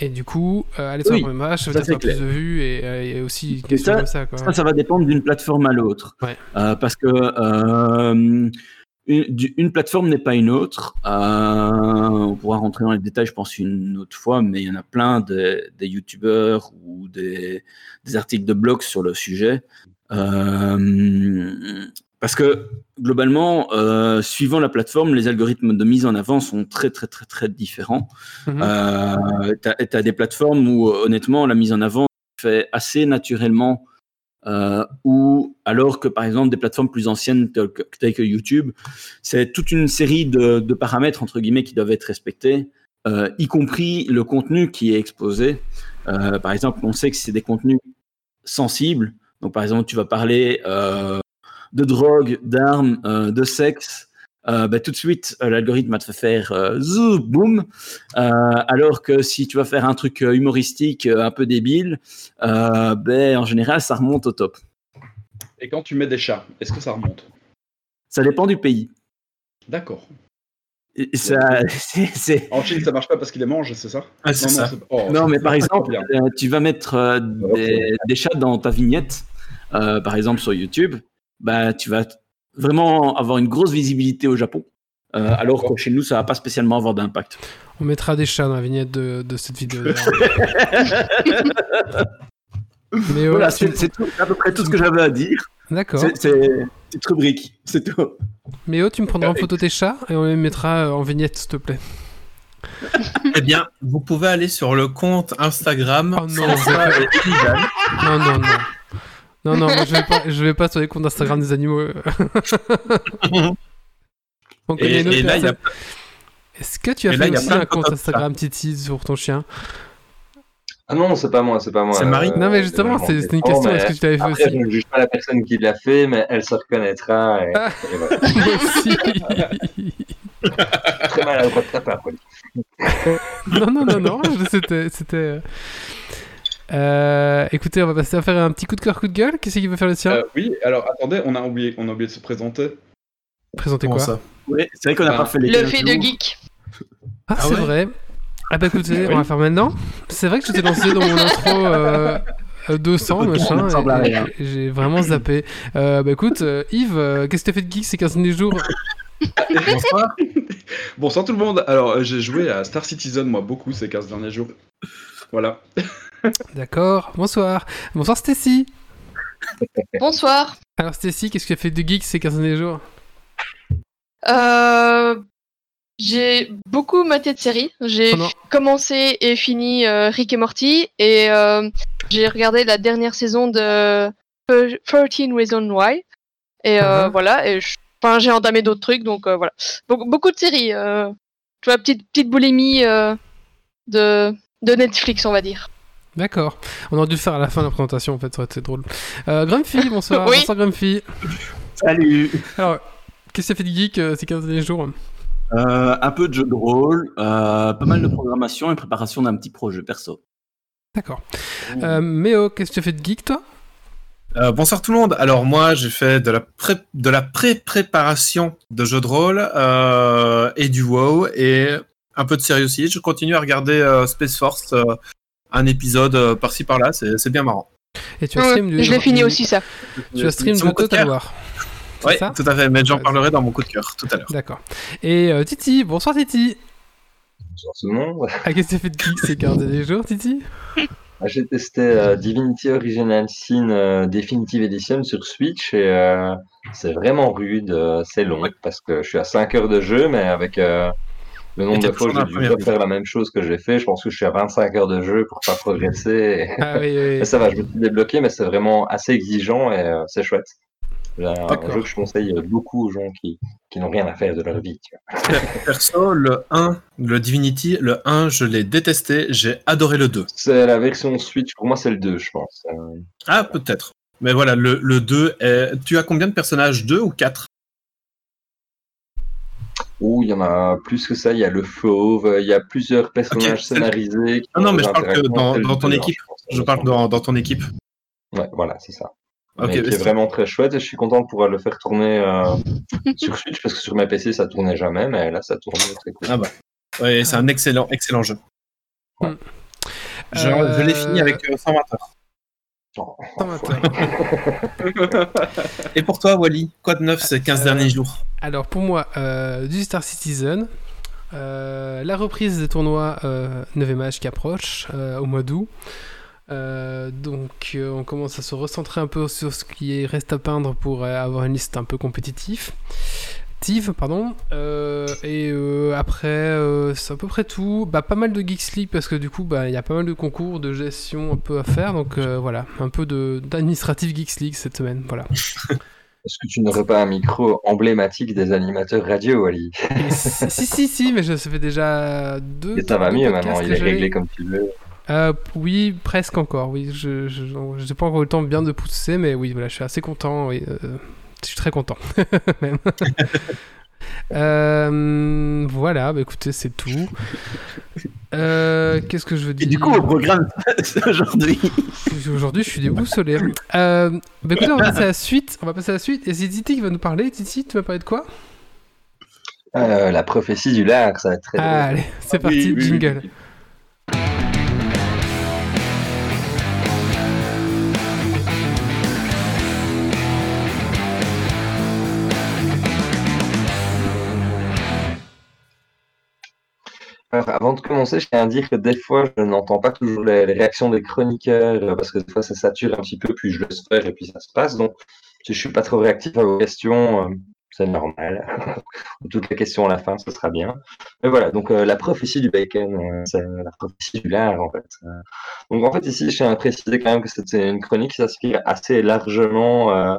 A: Et du coup, euh, aller sur
F: Oui,
A: la première page, ça va te faire plus de vues et, euh, aussi une question
F: ça-
A: comme ça. Quoi.
F: Ça, ça va dépendre d'une plateforme à l'autre.
A: Ouais.
F: Euh, parce que euh, une, plateforme n'est pas une autre. Euh, on pourra rentrer dans les détails, je pense, une autre fois, mais il y en a plein de- des youtubeurs ou des, des articles de blog sur le sujet. Euh, parce que globalement, euh, suivant la plateforme, les algorithmes de mise en avant sont très très très très différents.
A: Mhm.
F: Euh, tu as, des plateformes où honnêtement la mise en avant se fait assez naturellement, euh, ou alors que par exemple des plateformes plus anciennes telles que, telles que YouTube, c'est toute une série de, de paramètres entre guillemets qui doivent être respectés, y compris le contenu qui est exposé. Par exemple, on sait que c'est des contenus sensibles. Donc par exemple, tu vas parler euh, de drogue, d'armes, euh, de sexe. Euh, bah, tout de suite, euh, l'algorithme va te faire euh, zou, boum. Euh, alors que si tu vas faire un truc humoristique euh, un peu débile, euh, ben, en général, ça remonte au top.
C: Et quand tu mets des chats, est-ce que ça remonte?
F: Ça dépend du pays.
C: D'accord.
F: Et ça, c'est- c'est-
C: En Chine, ça marche pas parce qu'ils les mangent, c'est ça?
B: Ah, c'est
C: non,
B: ça.
C: non, c'est- oh,
F: Non, mais par exemple,
C: bien.
F: euh, tu vas mettre euh, des, des chats dans ta vignette, euh, par exemple sur YouTube, bah, tu vas vraiment avoir une grosse visibilité au Japon. euh, alors que chez nous, ça va pas spécialement avoir d'impact.
A: On mettra des chats dans la vignette de, de cette vidéo. Mais
F: Voilà,
A: ouais,
F: c'est à peu près tout ce que j'avais à dire.
A: D'accord.
F: C'est petite rubrique, c'est tout.
A: Mais oh, tu me prendras en photo tes chats et on les mettra euh, en vignette, s'il te plaît.
B: Eh bien, vous pouvez aller sur le compte Instagram.
A: Oh non. Non, non, non. Non, non, moi je vais pas, je vais pas sur les comptes Instagram des animaux. On connaît
B: Et,
A: une autre
B: et là, il y a.
A: Est-ce que tu as
B: et là,
A: fait
B: il y a
A: aussi un compte Instagram Titi sur ton chien?
E: Ah non, c'est pas moi, c'est pas moi.
B: C'est Marie?
A: Non, mais justement,
E: m'en
A: c'est c'est une question. Est-ce que tu l'avais fait
E: Après,
A: aussi
E: je ne juge pas la personne qui l'a fait, mais elle se reconnaîtra. Et,
A: Ah.
E: et voilà.
A: Moi aussi.
E: Très mal à droite de ta part,
A: non, non, non, non. C'était. Euh, écoutez, on va passer à faire un petit coup de cœur, coup de gueule. Qui c'est qui veut faire le sien
C: Euh, oui, alors attendez, on a oublié, on a oublié de se présenter.
A: Présentez
B: Comment
A: quoi
B: ça
F: Oui, c'est vrai qu'on n'a
C: Ah.
F: pas fait les
D: Le
F: 15
D: fait de geek.
A: Ah,
B: Ah
A: c'est
B: ouais
A: vrai. Ah bah écoutez,
C: Oui.
A: on va faire maintenant. C'est vrai que je t'ai lancé dans mon intro euh, euh, 200,
F: Ça peut
A: machin, j'ai vraiment zappé. Euh, bah écoute, euh, Yves, euh, qu'est-ce que t'as fait de geek ces 15 derniers jours
B: Bonsoir.
C: Bonsoir tout le monde. Alors, euh, j'ai joué à Star Citizen, moi, beaucoup ces 15 derniers jours. Voilà.
A: D'accord, bonsoir. Bonsoir Stacy.
D: Bonsoir.
A: Alors Stacy, qu'est-ce que tu as fait de geek ces 15 derniers jours?
D: Euh, j'ai beaucoup maté de séries. J'ai
A: Oh
D: commencé et fini euh, Rick et Morty et euh, j'ai regardé la dernière saison de 13 Reasons Why. Et
A: Mhm.
D: voilà, et j'ai entamé d'autres trucs, donc voilà. Beaucoup, beaucoup de séries. Tu vois, petite, petite boulimie de, de Netflix, on va dire.
A: D'accord. On aurait dû le faire à la fin de la présentation en fait, ça aurait été drôle. Euh, Grumpy, bonsoir.
D: Oui.
A: Bonsoir Grumpy.
F: Salut
A: Alors, qu'est-ce que tu as fait de geek euh, ces 15 derniers jours
F: Euh, Un peu de jeu de rôle, euh, pas mal de programmation et préparation d'un petit projet perso.
A: D'accord. Euh, Méo, qu'est-ce que tu as fait de geek toi
B: Euh, bonsoir tout le monde. Alors moi, j'ai fait de la pré de la pré-préparation de jeux de rôle euh, et du WoW et un peu de série aussi. Je continue à regarder euh, Space Force, euh, un épisode euh, par-ci par-là. C'est c'est bien marrant.
A: Et tu as
D: Ouais,
A: stream du...
D: je l'ai fini
A: du-
D: aussi, ça.
A: Tu as stream de Total. War.
B: Oui, tout à fait. Mais j'en
A: Ouais,
B: parlerai dans mon coup de cœur tout à l'heure.
A: D'accord. Et euh, Titi, bonsoir Titi.
E: Bonsoir tout le monde.
A: Ah, qu'est-ce que tu fait de geek ces 15 derniers jours, Titi?
E: Ah, J'ai testé euh, Divinity Original Sin euh, Definitive Edition sur Switch et euh, c'est vraiment rude, euh, c'est long parce que je suis à 5 heures de jeu, mais avec euh, le nombre de fois où j'ai
B: la
E: dû refaire la même chose que j'ai fait, je pense que je suis à 25 heures de jeu pour pas progresser. et-
A: Ah oui, oui,
E: ça va, je me suis débloqué, mais c'est vraiment assez exigeant et euh, c'est chouette. C'est un jeu que je conseille beaucoup aux gens qui, qui n'ont rien à faire de leur vie. tu vois.
B: Perso, le 1, le Divinity, le 1, je l'ai détesté. J'ai adoré le 2.
E: C'est la version Switch, pour moi c'est le 2, je pense. Euh,
B: Ah, peut-être. Mais voilà, le, le 2 est... Tu as combien de personnages? 2 ou 4
E: Oh, il y en a plus que ça. Il y a le fauve, il y a plusieurs personnages scénarisés. qui
B: Ah non, mais je parle que dans- ton équipe.
E: hein, pense.
B: Je parle dans, dans ton équipe.
E: Ouais, voilà, c'est ça.
B: Ok,
E: mais qui est
B: c'est-
E: vraiment très chouette et je suis content de pouvoir le faire tourner euh, sur Switch parce que sur mes PC ça tournait jamais, mais là ça tourne très cool.
B: Ah bah. Ouais, c'est un excellent, excellent jeu.
A: Hmm.
B: Je,
A: Euh,
B: je l'ai fini avec euh, 120 heures.
E: Oh.
B: Et pour toi, Wally, quoi de neuf ces 15
A: Euh,
B: derniers jours?
A: Alors pour moi, euh, du Star Citizen, euh, la reprise des tournois euh, 9 match qui approche euh, au mois d'août. Euh, donc euh, on commence à se recentrer un peu sur ce qui reste à peindre pour euh, avoir une liste un peu compétitive. Pardon. Euh, et euh, après, euh, c'est à peu près tout. Bah, pas mal de Geeks League parce que du coup, bah, il y a pas mal de concours, de gestion un peu à faire. Donc euh, voilà, un peu de- d'administratif Geeks League cette semaine. Voilà.
E: Est-ce que tu n'aurais pas un micro emblématique des animateurs radio, Ali
A: si, si, si, si, mais je, ça fait déjà deux.
E: Et ça va mieux maintenant, il est réglé comme tu veux.
A: Euh, oui, presque encore. Oui, je je j'ai pas encore eu le temps bien de pousser, mais oui, voilà, je suis assez content. Oui, euh, je suis très content. même. Euh, voilà, bah écoutez, c'est tout. Euh, Qu'est-ce que je veux
F: Et
A: dire
F: du coup, au programme aujourd'hui.
A: Aujourd'hui, je suis déboussolé. Euh, bah écoutez, on va passer à la suite. On va passer à la suite. Et c'est Titi qui va nous parler. Titi, tu vas parler de quoi?
E: Euh, la prophétie du lard, ça va être très drôle.
A: Allez, c'est
C: Oui,
A: parti,
C: oui, oui,
A: jingle.
C: oui.
E: Alors, avant de commencer, je tiens à dire que des fois, je n'entends pas toujours les, réactions des chroniqueurs euh, parce que des fois, ça sature un petit peu, puis je laisse faire et puis ça se passe. Donc, si je suis pas trop réactif à vos questions, euh, c'est normal. Toutes les questions à la fin, ce sera bien. Mais voilà, donc euh, la prophétie du bacon, euh, c'est la prophétie du lard, en fait. Donc, en fait, ici, je tiens à préciser quand même que c'est une chronique qui s'inspire assez largement euh,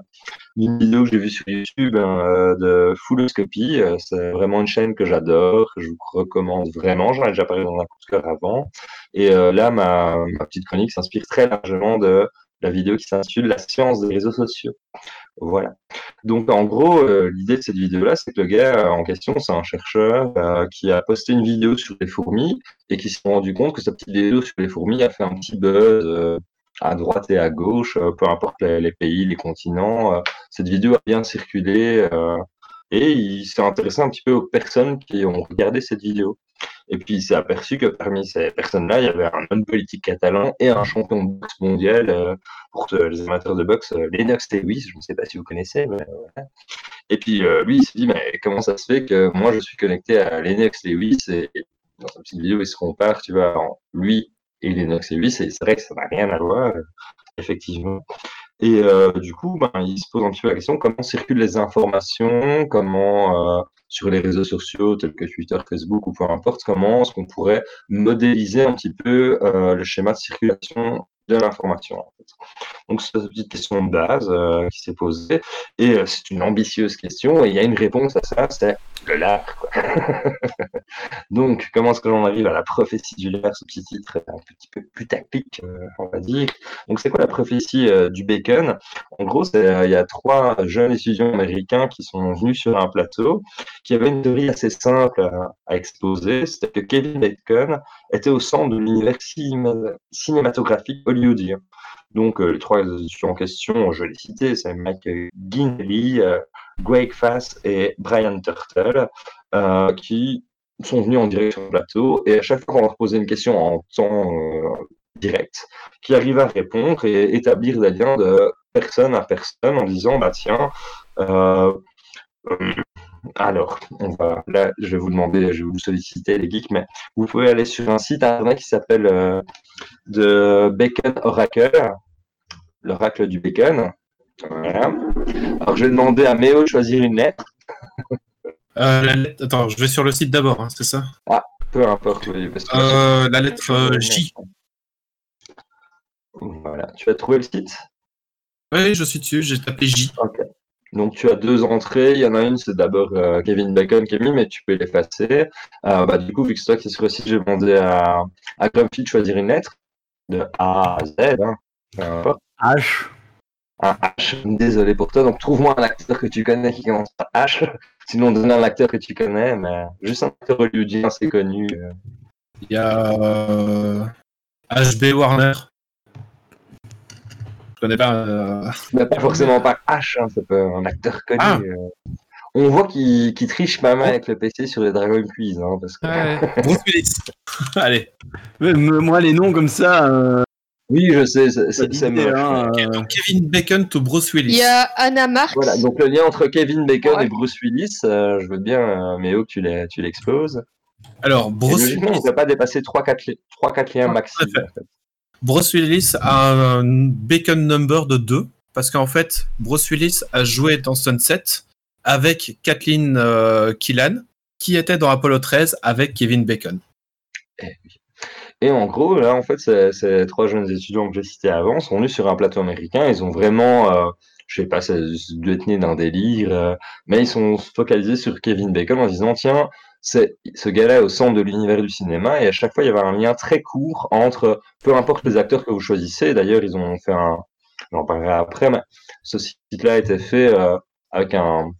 E: d'une vidéo que j'ai vue sur YouTube hein, de Fulloscopy. C'est vraiment une chaîne que j'adore, que je vous recommande vraiment. J'en ai déjà parlé dans un coup de cœur avant. Et là, ma, ma petite chronique s'inspire très largement de la vidéo qui s'intitule La science des réseaux sociaux. Voilà. Donc, en gros, euh, l'idée de cette vidéo-là, c'est que le gars euh, en question, c'est un chercheur euh, qui a posté une vidéo sur les fourmis et qui s'est rendu compte que sa petite vidéo sur les fourmis a fait un petit buzz à droite et à gauche, peu importe les, pays, les continents. cette vidéo a bien circulé et il s'est intéressé un petit peu aux personnes qui ont regardé cette vidéo. Et puis il s'est aperçu que parmi ces personnes-là, il y avait un homme politique catalan et un champion de boxe mondial euh, pour les amateurs de boxe, euh, Lennox Lewis, je ne sais pas si vous connaissez. Euh. Et puis lui, il s'est dit, mais comment ça se fait que moi je suis connecté à Lennox Lewis et, dans sa petite vidéo, il se compare, tu vois, lui et Lennox Lewis, et c'est vrai que ça n'a rien à voir, effectivement. Et euh, du coup, ben, il se pose un petit peu la question comment circulent les informations, comment euh, sur les réseaux sociaux tels que Twitter, Facebook ou peu importe, comment est-ce qu'on pourrait modéliser un petit peu euh, le schéma de circulation de l'information. Donc c'est une question de base euh, qui s'est posée et euh, c'est une ambitieuse question et il y a une réponse à ça, c'est le lard. Donc comment est-ce que l'on arrive à la prophétie du lard, ce petit titre un petit peu putaclic, euh, on va dire. Donc c'est quoi la prophétie euh, du bacon? En gros, il y a trois jeunes étudiants américains qui sont venus sur un plateau qui avaient une théorie assez simple à, à exposer, c'était que Kevin Bacon était au centre de l'univers cinéma- cinématographique hollywoodien. Donc, euh, les trois étudiants en question, je les citais, c'est Mike Ginley, euh, Greg Fass et Brian Turtle, euh, qui sont venus en direct sur le plateau. Et à chaque fois qu'on leur posait une question en temps direct, qui arrivaient à répondre et établir des liens de personne à personne en disant, bah tiens, alors, on va, là, je vais vous demander, je vais vous solliciter les geeks, mais vous pouvez aller sur un site internet qui s'appelle euh, de Bacon Oracle, l'oracle du bacon. Voilà. Alors, je vais demander à Méo de choisir une lettre,
B: Euh, la lettre- Attends, je vais sur le site d'abord, hein, c'est ça?
E: Peu importe. oui, parce que-
B: euh, La lettre J.
E: Voilà. Tu as trouvé le site?
B: Oui, je suis dessus, j'ai tapé J.
E: Donc tu as deux entrées. Il y en a une, c'est d'abord euh, Kevin Bacon qui est mis, mais tu peux l'effacer. Euh, bah, du coup, vu que c'est toi qui es sur le site, j'ai demandé à, à Grumpy de choisir une lettre de A à Z. Hein.
F: H.
E: Un H. Désolé pour toi. Donc trouve-moi un acteur que tu connais qui commence par H. Sinon, donne un acteur que tu connais, mais juste un acteur hollywoodien assez connu. euh.
B: Il y a HB Warner. Connais pas. euh,
E: Mais pas forcément par H, hein, ça peut un acteur connu.
B: Ah.
E: euh. On voit qu'il qu'il triche pas mal avec le PC sur les Dragon Quiz, hein, parce que...
A: Ouais.
B: Bruce Willis. Allez.
F: Mais Moi, les noms comme ça, euh,
E: Oui, je sais, c'est- moche.
F: hein,
B: Ok,
F: euh,
B: donc Kevin Bacon to Bruce Willis.
D: Il y a Anna Marks.
E: Voilà, donc le lien entre Kevin Bacon
D: Ouais.
E: et Bruce Willis, euh, je veux bien, euh, Méo, que tu l'exposes.
B: Alors, Bruce
E: logiquement, il
B: Willis,
E: ne pas dépasser 3-4 li- 3-4 liens maxi.
B: tout à fait.
E: en fait.
B: Bruce Willis a un Bacon number de 2. Parce qu'en fait, Bruce Willis a joué dans Sunset avec Kathleen euh, Killan, qui était dans Apollo 13 avec Kevin Bacon.
E: Et en gros, là, en fait, ces, trois jeunes étudiants que j'ai cités avant sont venus sur un plateau américain. Ils ont vraiment, euh, je sais pas, ça né d'un délire, mais ils sont focalisés sur Kevin Bacon en disant, tiens, ce gars-là au centre de l'univers du cinéma. Et à chaque fois, il y avait un lien très court entre, peu importe les acteurs que vous choisissez. D'ailleurs, ils ont fait un, j'en parlerai après, mais ce site-là a été fait euh, avec un,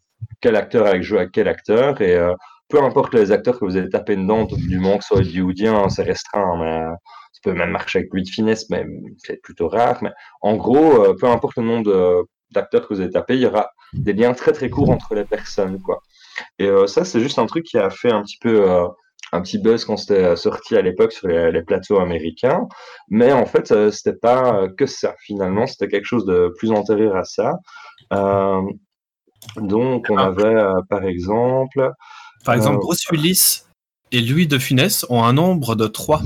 E: quel acteur avec joué avec quel acteur. Et euh, peu importe les acteurs que vous avez tapé dedans, du moment que ce soit hollywoodien, c'est restreint, mais euh, ça peut même marcher avec Louis de Finesse, mais c'est plutôt rare. Mais en gros, peu importe le nombre d'acteurs que vous avez tapé, il y aura des liens très très courts entre les personnes, quoi. Et euh, ça, c'est juste un truc qui a fait un petit peu euh, un petit buzz quand c'était sorti à l'époque sur les, les plateaux américains. Mais en fait, euh, c'était pas euh, que ça. Finalement, c'était quelque chose de plus antérieur à ça. Euh, donc, on
B: Ah.
E: avait, euh, par exemple,
B: Par exemple,
E: Euh,
B: Bruce Willis et Louis de Funès ont un nombre de 3.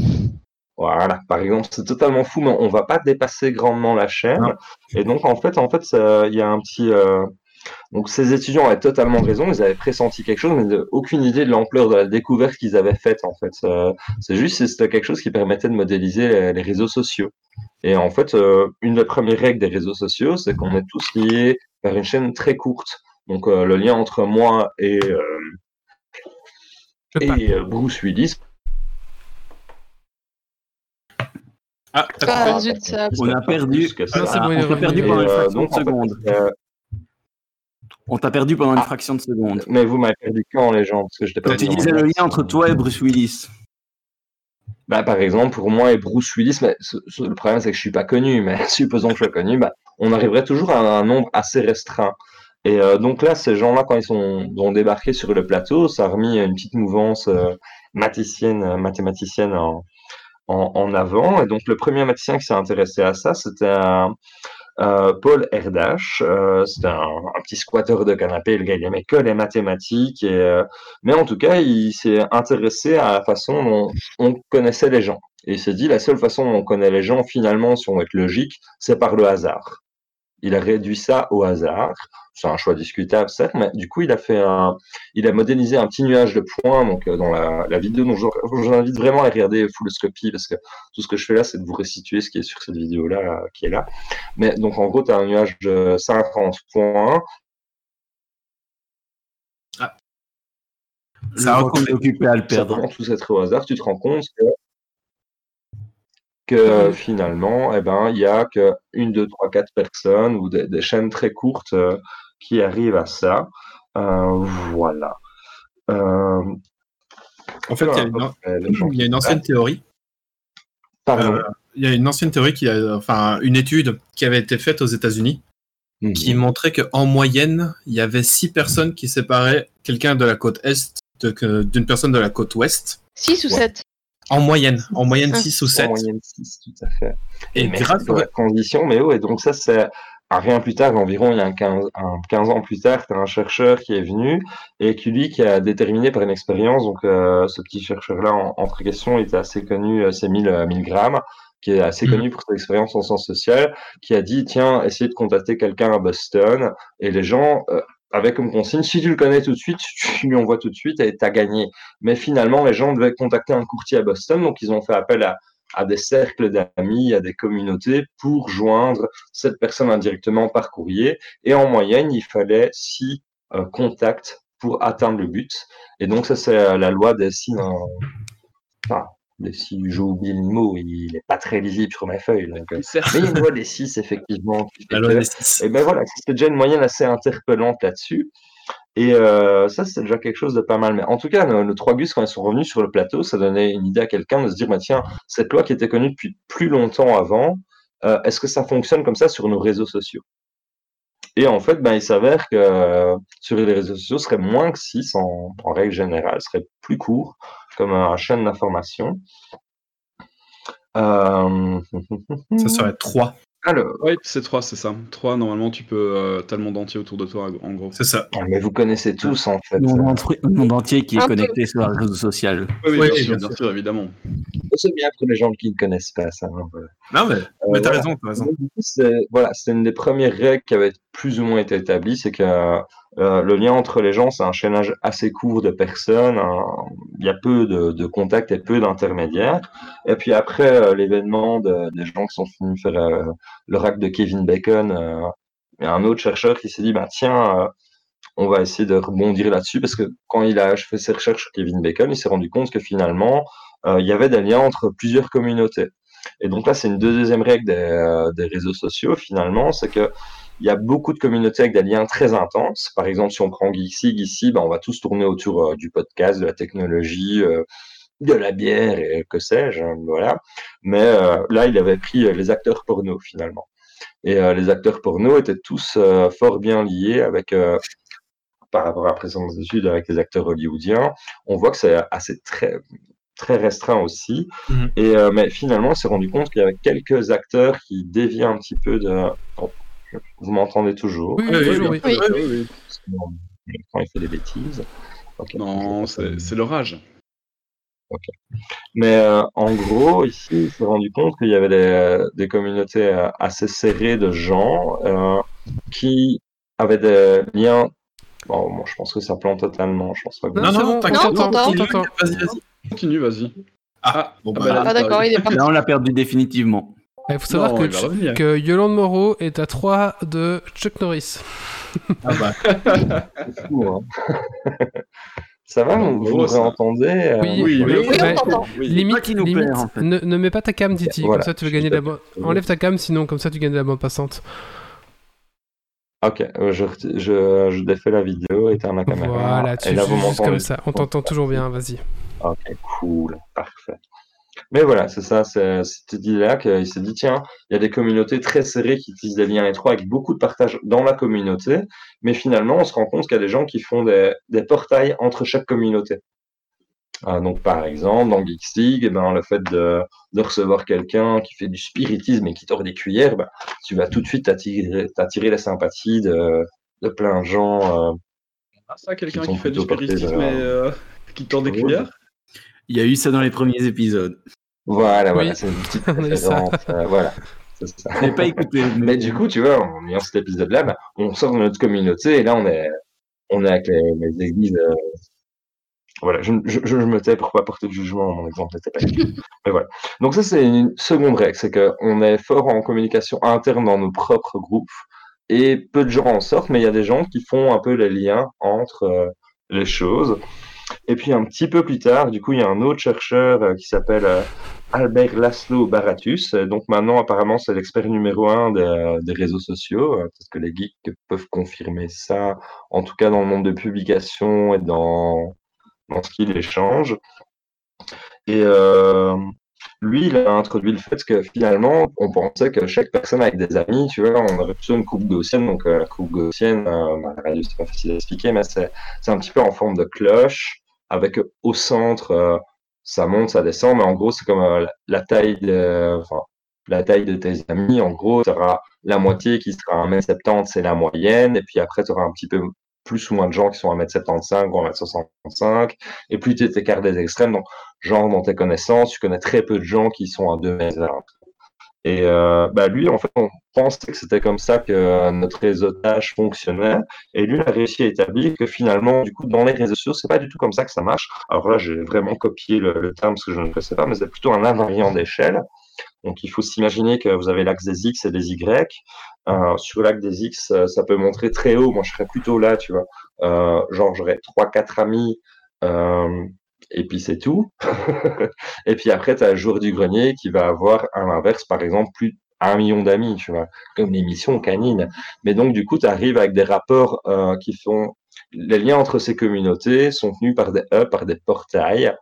E: Voilà, par exemple, c'est totalement fou, mais on va pas dépasser grandement la chaîne.
B: Non.
E: Et donc, en fait, en fait, il y a un petit. Euh, Donc, ces étudiants avaient totalement raison. Ils avaient pressenti quelque chose, mais de- aucune idée de l'ampleur de la découverte qu'ils avaient faite. En fait, Euh, c'est juste que c'était quelque chose qui permettait de modéliser les, les réseaux sociaux. Et en fait, euh, une des premières règles des réseaux sociaux, c'est qu'on est tous liés par une chaîne très courte. Donc, euh, le lien entre moi et, euh, et euh, Bruce Willis.
B: Ah,
D: Ah, zut.
F: On a perdu.
A: Ah,
F: on
A: revenu.
F: perdu pendant une
E: euh,
F: fraction de
E: fait,
F: seconde.
E: euh,
F: On t'a perdu pendant une
E: Ah.
F: fraction de seconde.
E: Mais vous m'avez perdu quand, les gens Parce que je
F: Quand
E: perdu
F: tu disais le lien entre toi et Bruce Willis.
E: Bah, par exemple, pour moi et Bruce Willis, mais ce- ce- le problème c'est que je suis pas connu, mais supposons que je sois connu, bah, on arriverait toujours à un nombre assez restreint. Et euh, donc là, ces gens-là, quand ils sont ont débarqué sur le plateau, ça a remis une petite mouvance euh, mathématicienne, euh, mathématicienne en, en, en avant. Et donc le premier mathématicien qui s'est intéressé à ça, c'était un, euh, Paul Erdache. Euh, un, un petit squatteur de canapé. Le gars, il aimait que les mathématiques. Et, euh, mais en tout cas, il s'est intéressé à la façon dont on connaissait les gens. Et il s'est dit, la seule façon dont on connaît les gens, finalement, si on veut être logique, c'est par le hasard. Il a réduit ça au hasard. C'est un choix discutable, certes, mais du coup, il a fait un, il a modélisé un petit nuage de points. Donc, euh, dans la, la vidéo, dont je je vous invite vraiment à regarder Fullscopy parce que tout ce que je fais là, c'est de vous restituer ce qui est sur cette vidéo-là, euh, qui est là. Mais donc, en gros, tu as un nuage de 50 points.
F: Je
B: Ça a
F: occupé à le perdre.
E: Tout ça très au hasard, tu te rends compte que, que euh, finalement, eh ben, il y a que une, deux, trois, quatre personnes ou des, des chaînes très courtes euh, qui arrivent à ça. Euh, voilà. Euh,
B: En fait, il y a une,
E: les gens
B: il y a une ancienne théorie.
E: Pardon.
B: Euh, il y a une ancienne théorie qui a, enfin, une étude qui avait été faite aux États-Unis
E: Mhm.
B: qui montrait qu'en moyenne, il y avait six personnes qui séparaient quelqu'un de la côte est d'une personne de la côte ouest.
D: 6 ou
E: Ouais.
D: 7
B: En moyenne, en moyenne
D: Ah.
B: 6 ou
E: En
B: 7.
E: moyenne 6, tout à fait.
B: Et grâce au-
E: la transition, mais oh, et donc ça, c'est à rien plus tard, environ il y a un 15, un 15 ans plus tard, tu as un chercheur qui est venu et qui, lui, qui a déterminé par une expérience, donc euh, ce petit chercheur-là, en, entre questions, il était assez connu, euh, c'est 1000, euh, 1000 grammes, qui est assez
B: Mhm.
E: connu pour son expérience en sciences sociales, qui a dit, tiens, essayez de contacter quelqu'un à Boston, et les gens... euh, avaient comme consigne, si tu le connais tout de suite, tu lui envoies tout de suite et tu as gagné. Mais finalement, les gens devaient contacter un courtier à Boston, donc ils ont fait appel à, à des cercles d'amis, à des communautés pour joindre cette personne indirectement par courrier. Et en moyenne, il fallait six euh, contacts pour atteindre le but. Et donc, ça, c'est euh, la loi des six. Six, j'ai oublié le mot, il n'est pas très lisible sur mes feuilles. Donc, euh, mais il y a une loi des six, effectivement.
B: La loi des
E: et ben voilà, c'était déjà une moyenne assez interpellante là-dessus. Et euh, ça, c'est déjà quelque chose de pas mal. Mais en tout cas, nos, nos trois gus, quand ils sont revenus sur le plateau, ça donnait une idée à quelqu'un de se dire, bah, tiens, cette loi qui était connue depuis plus longtemps avant, euh, est-ce que ça fonctionne comme ça sur nos réseaux sociaux? Et en fait, ben, il s'avère que euh, sur les réseaux sociaux, ce serait moins que 6 en, règle générale, ce serait plus court comme un chaîne d'information. Euh...
B: Ça serait 3.
E: Alors,
C: Oui, c'est 3, c'est ça. 3, normalement, tu peux. Euh, T'as le monde entier autour de toi, en gros.
B: C'est ça.
E: Ah, mais vous connaissez tous en fait.
F: Le monde, entier- le monde entier qui est connecté sur un réseau social.
C: Oui, oui,
B: Oui,
C: bien, sûr,
B: bien
C: bien sûr, évidemment.
E: C'est bien pour les gens qui ne connaissent pas ça. hein, voilà.
B: Non, mais, mais t'as
E: voilà.
B: raison, t'as raison.
E: Voilà, c'est une des premières règles qui avait plus ou moins été établie, c'est que euh, le lien entre les gens, c'est un chaînage assez court de personnes, un- il y a peu de, de contacts et peu d'intermédiaires. Et puis après euh, l'événement de- des gens qui sont venus faire euh, le rack de Kevin Bacon, euh, il a un autre chercheur qui s'est dit, bah, tiens, euh, on va essayer de rebondir là-dessus, parce que quand il a fait ses recherches sur Kevin Bacon, il s'est rendu compte que finalement, euh, il y avait des liens entre plusieurs communautés. Et donc là, c'est une deuxième règle des, euh, réseaux sociaux, finalement, c'est que il y a beaucoup de communautés avec des liens très intenses. Par exemple, si on prend Geeksig ici, ben, on va tous tourner autour euh, du podcast, de la technologie, euh, de la bière et que sais-je, hein, voilà. Mais euh, là, il avait pris euh, les acteurs porno, finalement. Et euh, les acteurs porno étaient tous euh, fort bien liés avec, euh, par rapport à la présence d'études avec les acteurs hollywoodiens. On voit que c'est assez très, très restreint aussi.
B: Mhm.
E: Et, euh, mais finalement, on s'est rendu compte qu'il y avait quelques acteurs qui déviaient un petit peu de. Oh, vous m'entendez toujours?
A: Oui,
B: Oui, oui,
E: Quand il fait des bêtises.
C: Non, c'est c'est
E: Mais euh, en gros, ici, il s'est rendu compte qu'il y avait des, des communautés euh, assez serrées de gens euh, qui avaient des liens. Bon, moi, je pense que ça plante totalement. Je pense pas que
A: Non,
B: Non, non,
A: bon,
B: t'inquiète. Vas-y, vas-y.
C: Continue, vas-y.
B: Ah, bon,
C: Ah,
B: bah,
C: bah, là,
D: Ah d'accord, il est parti.
F: Là, on l'a perdu définitivement.
A: Il faut savoir
C: Non,
A: que, Yolande Moreau est à 3 de Chuck Norris.
B: ah bah,
E: c'est fou. hein. ça va, vous, vous
C: Gros,
E: me
C: ça.
E: réentendez euh,
A: Oui,
C: Oui,
A: mais-
C: oui,
D: Oui.
C: Oui.
A: Limite,
F: nous
A: limite
F: perds, en fait.
A: ne, ne mets pas ta cam, Titi,
E: Voilà.
A: comme ça tu veux gagner de la bande. Enlève ta cam, sinon comme ça tu gagnes de la bande passante.
E: Ok, euh, je, reti- je, je défais la vidéo, éteins ma caméra.
A: Voilà, tu
E: et là,
A: fais
E: vous
A: juste comme ça. On t'entend toujours bien, vas-y.
E: Ok, cool, parfait. Mais voilà, c'est ça, c'est cette idée-là qu'il s'est dit, tiens, il y a des communautés très serrées qui utilisent des liens étroits avec beaucoup de partage dans la communauté, mais finalement, on se rend compte qu'il y a des gens qui font des, des portails entre chaque communauté. Ah, donc, par exemple, dans Geeks League, eh ben, le fait de, de recevoir quelqu'un qui fait du spiritisme et qui tord des cuillères, ben, tu vas tout de suite t'attirer t'attirer la sympathie de, de plein de gens. euh,
C: Ah, ça, quelqu'un
E: Qui
C: fait du spiritisme
E: vers-
C: et euh, qui tord des cuillères?
F: Il y a eu ça dans les premiers épisodes.
E: Voilà,
A: Oui.
E: voilà, c'est une petite référence. euh, voilà, ça.
F: Pas écouté.
E: Mais du coup, tu vois, en ayant cet épisode-là, bah, on sort de notre communauté et là, on est, on est avec les, les églises. euh, Voilà, je, je, je me tais pour pas porter de jugement, mon exemple n'était pas. Mais voilà. Donc ça, c'est une seconde règle, c'est qu'on est fort en communication interne dans nos propres groupes et peu de gens en sortent, mais il y a des gens qui font un peu les liens entre euh, les choses. Et puis un petit peu plus tard, du coup, il y a un autre chercheur euh, qui s'appelle euh, Albert Laszlo Baratus. Euh, Donc maintenant, apparemment, c'est l'expert numéro un des, réseaux sociaux. Peut-être que les geeks peuvent confirmer ça, en tout cas dans le monde de publication et dans, dans ce qu'il échange. Et lui, il a introduit le fait que finalement, on pensait que chaque personne avec des amis, tu vois, on aurait plutôt une coupe gaussienne. Donc euh, la coupe gaussienne, euh, bah, c'est pas facile à expliquer, mais c'est un petit peu en forme de cloche, avec au centre, euh, ça monte, ça descend, mais en gros, c'est comme euh, la, taille de, la taille de tes amis. En gros, tu auras la moitié qui sera 1m70, c'est la moyenne, et puis après, tu auras un petit peu plus ou moins de gens qui sont 1m75 ou 1m65, et plus tu t'écartes des extrêmes, donc genre dans tes connaissances, tu connais très peu de gens qui sont à 2m20. Et euh, bah lui, en fait, on pensait que c'était comme ça que notre réseautage fonctionnait. Et lui, il a réussi à établir que finalement, du coup, dans les réseaux sociaux, c'est pas du tout comme ça que ça marche. Alors là, j'ai vraiment copié le, le terme parce que je ne le sais pas, mais c'est plutôt un invariant d'échelle. Donc, il faut s'imaginer que vous avez l'axe des X et des Y. Euh, sur l'axe des X, euh, ça peut montrer très haut. Moi, je serais plutôt là, tu vois. Euh, genre, j'aurais trois, quatre amis. Et puis c'est tout. et puis après, tu as le joueur du grenier qui va avoir à l'inverse, par exemple, plus d'un million d'amis, tu vois, comme l'émission canine. Mais donc, du coup, tu arrives avec des rapports qui font les liens entre ces communautés sont tenus par des hubs, par des portails,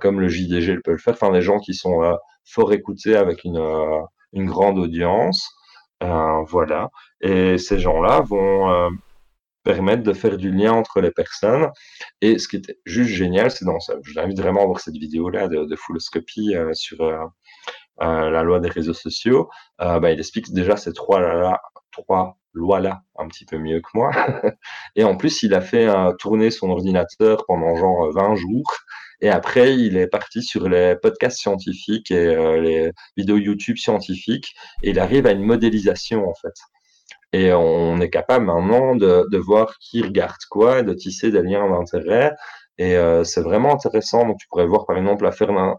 E: comme le JDG peut le faire, enfin des gens qui sont euh, fort écoutés avec une, euh, grande audience. voilà. Et ces gens-là vont permettre de faire du lien entre les personnes. Et ce qui était juste génial, c'est dans ça. Je l'invite vraiment à voir cette vidéo-là de, de Fulloscopy sur la loi des réseaux sociaux. Bah, il explique déjà ces trois lois-là un petit peu mieux que moi. et en plus, il a fait tourner son ordinateur pendant genre 20 jours. Et après, il est parti sur les podcasts scientifiques et euh, les vidéos YouTube scientifiques. Et il arrive à une modélisation, en fait. Et on est capable maintenant de, de voir qui regarde quoi, de tisser des liens d'intérêt. Et euh, c'est vraiment intéressant. Donc, tu pourrais voir, par exemple, la,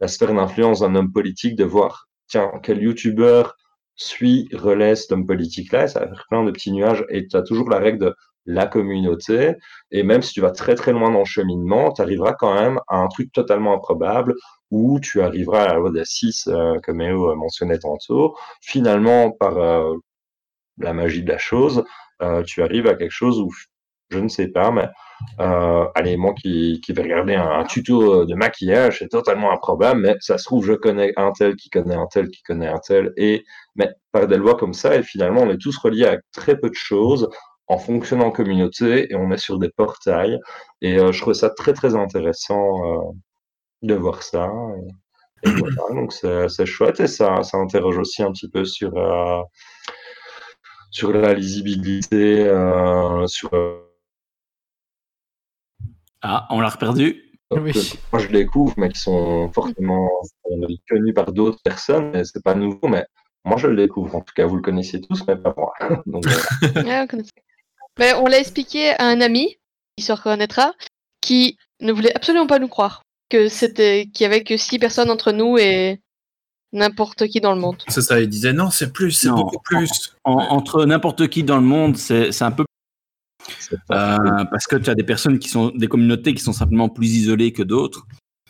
E: la sphère d'influence d'un homme politique, de voir, tiens, quel YouTuber suit, relaie cet homme politique-là. Ça va faire plein de petits nuages. Et tu as toujours la règle de la communauté. Et même si tu vas très très loin dans le cheminement, tu arriveras quand même à un truc totalement improbable où tu arriveras à la loi 6, euh, comme Eo mentionnait tantôt. Finalement, par euh, la magie de la chose, euh, tu arrives à quelque chose où, je ne sais pas, mais allez, moi qui, qui vais regarder un, tuto de maquillage, c'est totalement improbable, mais ça se trouve, je connais un tel qui connaît un tel qui connaît un tel, et mais par des lois comme ça, et finalement, on est tous reliés à très peu de choses en fonctionnant en communauté et on est sur des portails. Et euh, je trouve ça très très intéressant euh, de voir ça. Et, voilà, donc c'est chouette et ça, ça interroge aussi un petit peu sur, euh, sur la lisibilité, sur.
F: Ah, on l'a reperdu.
A: Oui.
E: moi je découvre, mais qui sont fortement connus par d'autres personnes, et c'est pas nouveau, mais moi je le découvre. En tout cas, vous le connaissez tous, mais pas moi. Donc,
D: Mais on l'a expliqué à un ami, qui se reconnaîtra, qui ne voulait absolument pas nous croire que c'était qu'il y avait que six personnes entre nous et n'importe qui dans le monde.
B: C'est ça, il disait non, c'est plus, c'est beaucoup plus.
F: entre n'importe qui dans le monde, c'est un peu euh, parce que tu as des personnes qui sont des communautés qui sont simplement plus isolées que d'autres.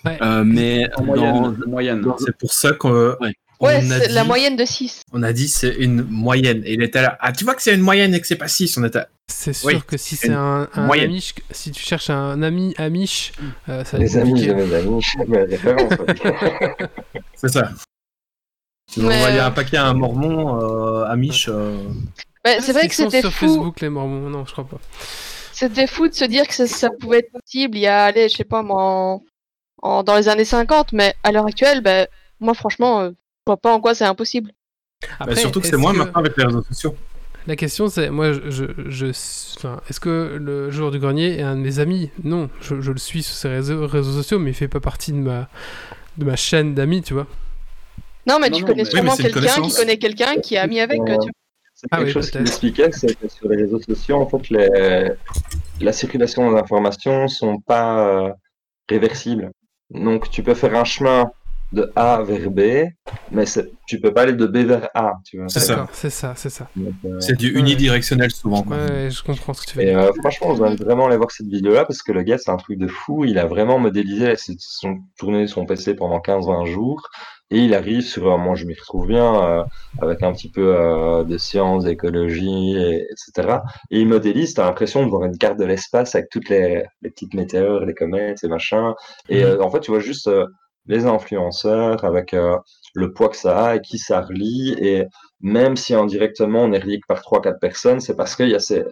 F: Euh, mais
C: en moyenne,
B: c'est pour ça qu'on
D: Ouais, c'est la moyenne de 6.
B: On a dit c'est une moyenne. Et il était là. Ah, tu vois que c'est une moyenne et que c'est pas 6. On était.
A: C'est sûr que si c'est un, un Amish, si tu cherches un ami Amish, euh, ça va
E: Les amis de Amish,
B: c'est ça. Tu vas envoyer un paquet à un mormon euh, Amish. Euh...
D: Ouais, c'est vrai que c'était
A: sur
D: fou.
A: Facebook les mormons, non, je crois pas.
D: C'était fou de se dire que ça, ça, pouvait être possible il y a, allez, je sais pas moi, en, en, dans les années 50, mais à l'heure actuelle, ben, moi franchement, euh, vois pas en quoi c'est impossible.
B: Bah, surtout que c'est moins maintenant avec les réseaux sociaux.
A: La question c'est, moi, je, je, enfin, est-ce que le joueur du grenier est un de mes amis? Non, je, je, le suis sur ses réseaux, réseaux, sociaux, mais il fait pas partie de ma, de ma chaîne d'amis, tu vois.
D: Non, mais tu connais sûrement quelqu'un qui connaît quelqu'un qui est ami avec. Ouais. Tu...
E: C'est quelque ah oui, chose qui m'expliquait, c'est que sur les réseaux sociaux, en fait, les... la circulation des informations sont pas euh, réversibles. Donc, tu peux faire un chemin de A vers B, mais tu peux pas aller de B vers A.
A: C'est ça, c'est ça, c'est ça.
B: Euh, c'est du unidirectionnel souvent. Quoi.
A: Ouais, je comprends ce que tu veux
E: Et dire. Euh, franchement, on va vraiment aller voir cette vidéo-là parce que le gars, c'est un truc de fou. Il a vraiment modélisé, son, tourné son PC pendant 15-20 jours. Et il arrive sur, euh, moi je m'y retrouve bien, euh, avec un petit peu euh, de sciences, d'écologie, et, etc. Et il modélise, t'as l'impression de voir une carte de l'espace avec toutes les, les, petites météores, les comètes et machin. Et mmh. en fait, tu vois juste les influenceurs, avec euh, le poids que ça a et qui ça relie. Et même si indirectement on est relié par 3-4 personnes, c'est parce qu'il y a ces,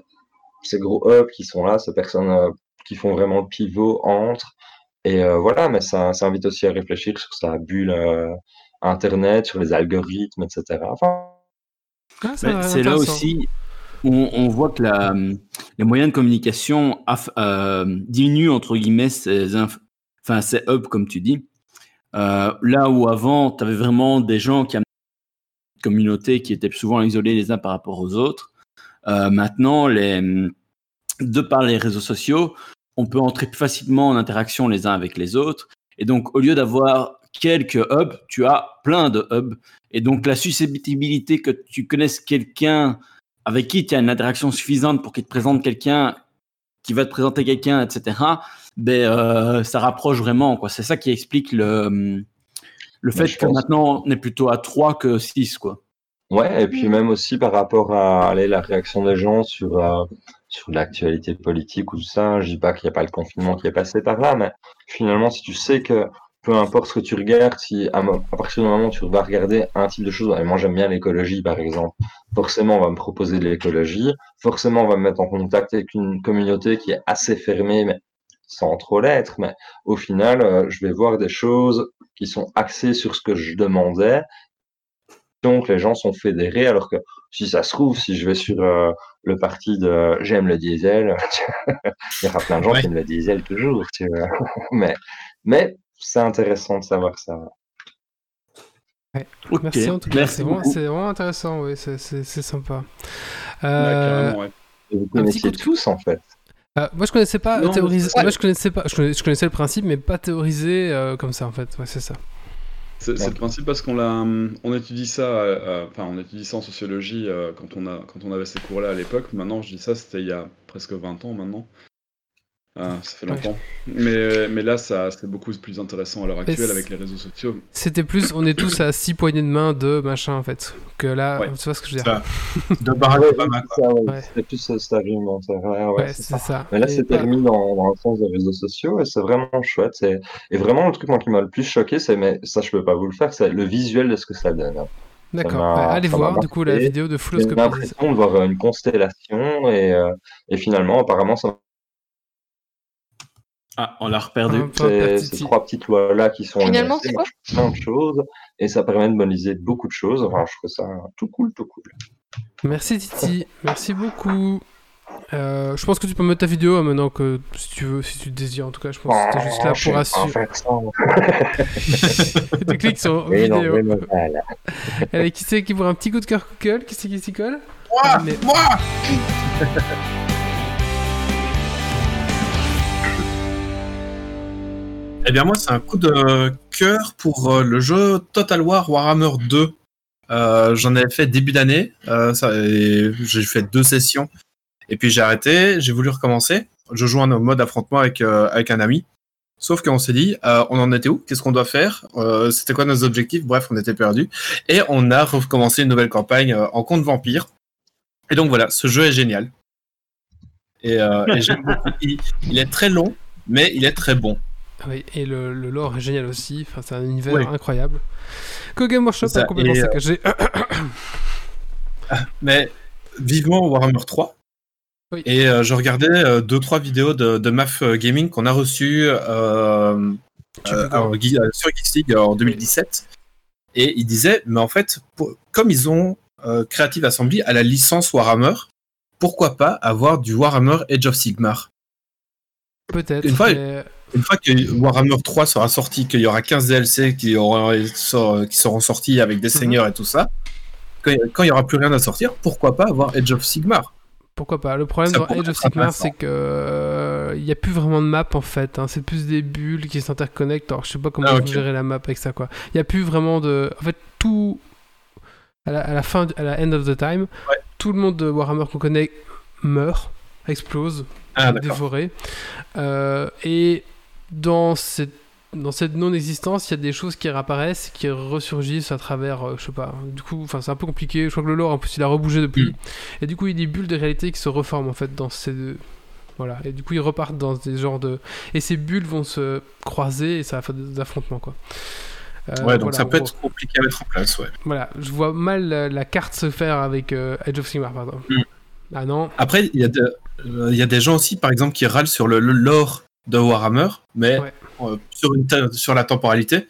E: ces, gros hubs qui sont là, ces personnes euh, qui font vraiment le pivot entre. Et euh, voilà, mais ça, ça, invite aussi à réfléchir sur sa bulle Internet, sur les algorithmes, etc. Enfin,
F: ah, c'est là aussi où on voit que la, les moyens de communication diminuent, entre guillemets, ces, enfin, ces hubs, comme tu dis. Euh, là où avant, tu avais vraiment des gens qui avaient une communauté qui étaient souvent isolés les uns par rapport aux autres. Euh, maintenant, de par les réseaux sociaux, on peut entrer plus facilement en interaction les uns avec les autres. Et donc, au lieu d'avoir quelques hubs, tu as plein de hubs. Et donc, la susceptibilité que tu connaisses quelqu'un avec qui tu as une interaction suffisante pour qu'il te présente quelqu'un qui va te présenter quelqu'un, etc., ben, euh, ça rapproche vraiment. Quoi. C'est ça qui explique le, le fait que maintenant on est plutôt à 3 que 6. Quoi.
E: Ouais, et puis même aussi par rapport à allez, la réaction des gens sur, euh, sur l'actualité politique ou tout ça. Je dis pas qu'il n'y a pas le confinement qui est passé par là, mais finalement, si tu sais que peu importe ce que tu regardes, si à, à partir du moment où tu vas regarder un type de choses, et moi j'aime bien l'écologie par exemple, forcément on va me proposer de l'écologie, forcément on va me mettre en contact avec une communauté qui est assez fermée, mais sans trop l'être, mais au final, euh, je vais voir des choses qui sont axées sur ce que je demandais. Donc les gens sont fédérés, alors que si ça se trouve, si je vais sur euh, le parti de j'aime le diesel, il y aura plein de gens
B: Ouais.
E: qui aiment le diesel toujours, tu vois. mais mais c'est intéressant de savoir ça.
A: Merci en tout cas,
F: Merci
A: c'est vraiment, intéressant, oui, c'est- sympa. Euh,
C: ouais.
E: Vous connaissiez tous en fait.
A: Euh, moi je connaissais pas
C: Non,
A: théoriser,
C: mais-
A: moi je connaissais pas, je connaissais, je connaissais le principe, mais pas théoriser euh, comme ça en fait, ouais, c'est ça.
C: C'est le principe parce qu'on l'a, hum, on étudie ça, euh, euh, enfin on étudie ça en sociologie euh, quand on a, quand on avait ces cours-là à l'époque. Maintenant, je dis ça, c'était il y a presque 20 ans maintenant. Ah, ça fait
A: Ouais.
C: longtemps. Mais, mais là, ça, c'est beaucoup plus intéressant à l'heure actuelle avec les réseaux sociaux.
A: C'était plus, on est tous à six poignées de main de machin en fait, que là,
C: Ouais.
A: tu vois ce que je veux dire.
B: Ça. De Obama, quoi.
E: Ça, ouais. C'était plus ce- cet ouais, Ouais, c'est ça.
A: ça.
E: Mais là, c'était
A: pas-
E: remis dans, dans le sens des réseaux sociaux et c'est vraiment chouette. Et vraiment, le truc moi, qui m'a le plus choqué, c'est, mais ça, je peux pas vous le faire, c'est le visuel de ce que ça donne. hein.
A: D'accord. allez voir du coup la vidéo de
E: J'ai
A: Fulloscopy.
E: l'impression de voir euh, une constellation et, euh, et finalement, apparemment, ça
B: Ah, on l'a reperdu.
E: C'est ces trois petites lois-là qui sont
D: Finalement, c'est quoi
E: plein de choses et ça permet de modéliser beaucoup de choses. Enfin, je trouve ça tout cool, tout cool.
A: Merci Titi, merci beaucoup. Euh, je pense que tu peux mettre ta vidéo hein, maintenant que si tu veux, si tu le désires en tout cas. Je pense que c'était juste là
E: Oh, je
A: pour assurer. tu cliques sur
E: Mais
A: vidéo.
E: mais non, voilà.
A: Allez, qui c'est qui pour un petit coup de cœur Google Qui c'est qui s'y colle?
B: Moi Moi Eh bien moi c'est un coup de cœur pour euh, le jeu Total War Warhammer 2. Euh, J'en avais fait début d'année, euh, j'ai fait deux sessions, et puis j'ai arrêté, j'ai voulu recommencer. Je joue en mode affrontement avec, avec un ami. Sauf qu'on s'est dit, on en était où? Qu'est-ce qu'on doit faire? C'était quoi nos objectifs? Bref, on était perdus. Et on a recommencé une nouvelle campagne en compte vampire. Et donc voilà, ce jeu est génial. Et, et j'aime beaucoup. Il est très long, mais il est très bon.
A: Oui, et le, le lore est génial aussi. Enfin, c'est un univers
B: Ouais.
A: incroyable. Que Game Workshop a complètement
B: et, euh,
A: saccagé.
B: Mais vivement Warhammer 3.
A: Oui.
B: Et euh, je regardais euh, deux trois vidéos de, de Maf Gaming qu'on a reçues euh, euh, alors, euh, sur Geeks League en 2017. Et il disait, mais en fait, pour- comme ils ont euh, Creative Assembly à la licence Warhammer, pourquoi pas avoir du Warhammer Age of Sigmar?
A: Peut-être.
B: une fois,
A: mais-
B: Une fois que Warhammer 3 sera sorti, qu'il y aura 15 DLC qui, seront sortis avec des
A: Mhm.
B: seigneurs et tout ça, quand, il n'y aura plus rien à sortir, pourquoi pas avoir Age of Sigmar?
A: Pourquoi pas? Le problème
B: Ça
A: dans Age of Sigmar, c'est que euh, il n'y a plus vraiment de map en fait. hein. C'est plus des bulles qui s'interconnectent. Alors, je sais pas comment
B: Ah,
A: vous
B: ok.
A: gérez la map avec ça quoi. Il n'y a plus vraiment de. En fait, tout à la, à la fin, à la end of the time,
B: Ouais.
A: tout le monde de Warhammer qu'on connaît meurt, explose,
B: Ah,
A: est dévoré. Euh, et dans cette dans cette non-existence, il y a des choses qui réapparaissent, qui ressurgissent à travers, euh, je sais pas. Du coup, enfin, c'est un peu compliqué. Je crois que le lore, en plus, il a rebougé depuis.
B: Mm.
A: Et du coup, il y a des bulles de réalité qui se reforment en fait dans ces deux. Voilà. Et du coup, ils repartent dans des genres de. Et ces bulles vont se croiser et ça va faire des affrontements quoi. Euh,
B: Ouais, donc
A: voilà,
B: ça peut
A: gros.
B: être compliqué à mettre en place, ouais.
A: Voilà, je vois mal la, la carte se faire avec euh, Age of Sigmar, pardon.
B: Mm.
A: Ah non,
B: Après, il y, a de- euh, y a des gens aussi, par exemple, qui râlent sur le, le lore de Warhammer, mais
A: Ouais.
B: euh, sur, une te- sur la temporalité.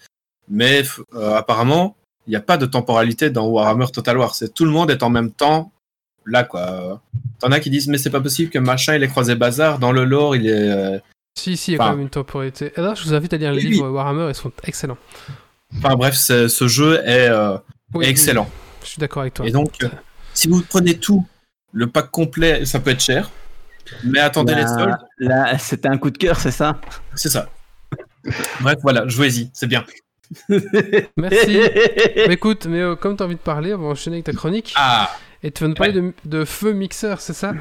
B: Mais euh, apparemment, il n'y a pas de temporalité dans Warhammer Total War. C'est tout le monde est en même temps là, quoi. T'en as qui disent, mais c'est pas possible que machin il ait croisé bazar. Dans le lore, il est. euh,
A: si, si, il y a
B: Enfin-
A: quand même une temporalité. Et là, je vous invite à lire les
B: Oui,
A: livres Warhammer, ils sont excellents.
B: Enfin bref, ce jeu est, euh,
A: Oui,
B: est excellent.
A: Je suis d'accord avec toi.
B: Et donc, si vous prenez tout, le pack complet, ça peut être cher. Mais attendez les
F: Là,
B: soldes,
F: là, c'était un coup de cœur, c'est ça
B: c'est ça. Bref, voilà, jouez-y, c'est bien.
A: Merci. Mais écoute, mais euh, comme tu as envie de parler, on va enchaîner avec ta chronique.
B: Ah,
A: Et tu vas nous parler de, de feu mixeur, c'est ça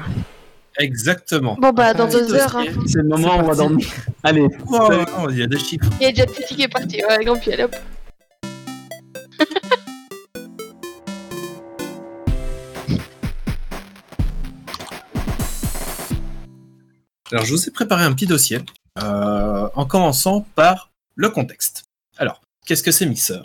B: exactement.
D: Bon, bah, dans
A: Ah,
D: deux heures, hein.
F: C'est le moment où on va dormir. Allez,
B: Oh, il y a des chiffres.
D: il y a déjà Titi qui est parti. Ouais, grand pied, hop.
B: Alors, je vous ai préparé un petit dossier euh, en commençant par le contexte. Alors, qu'est-ce que c'est Mixer?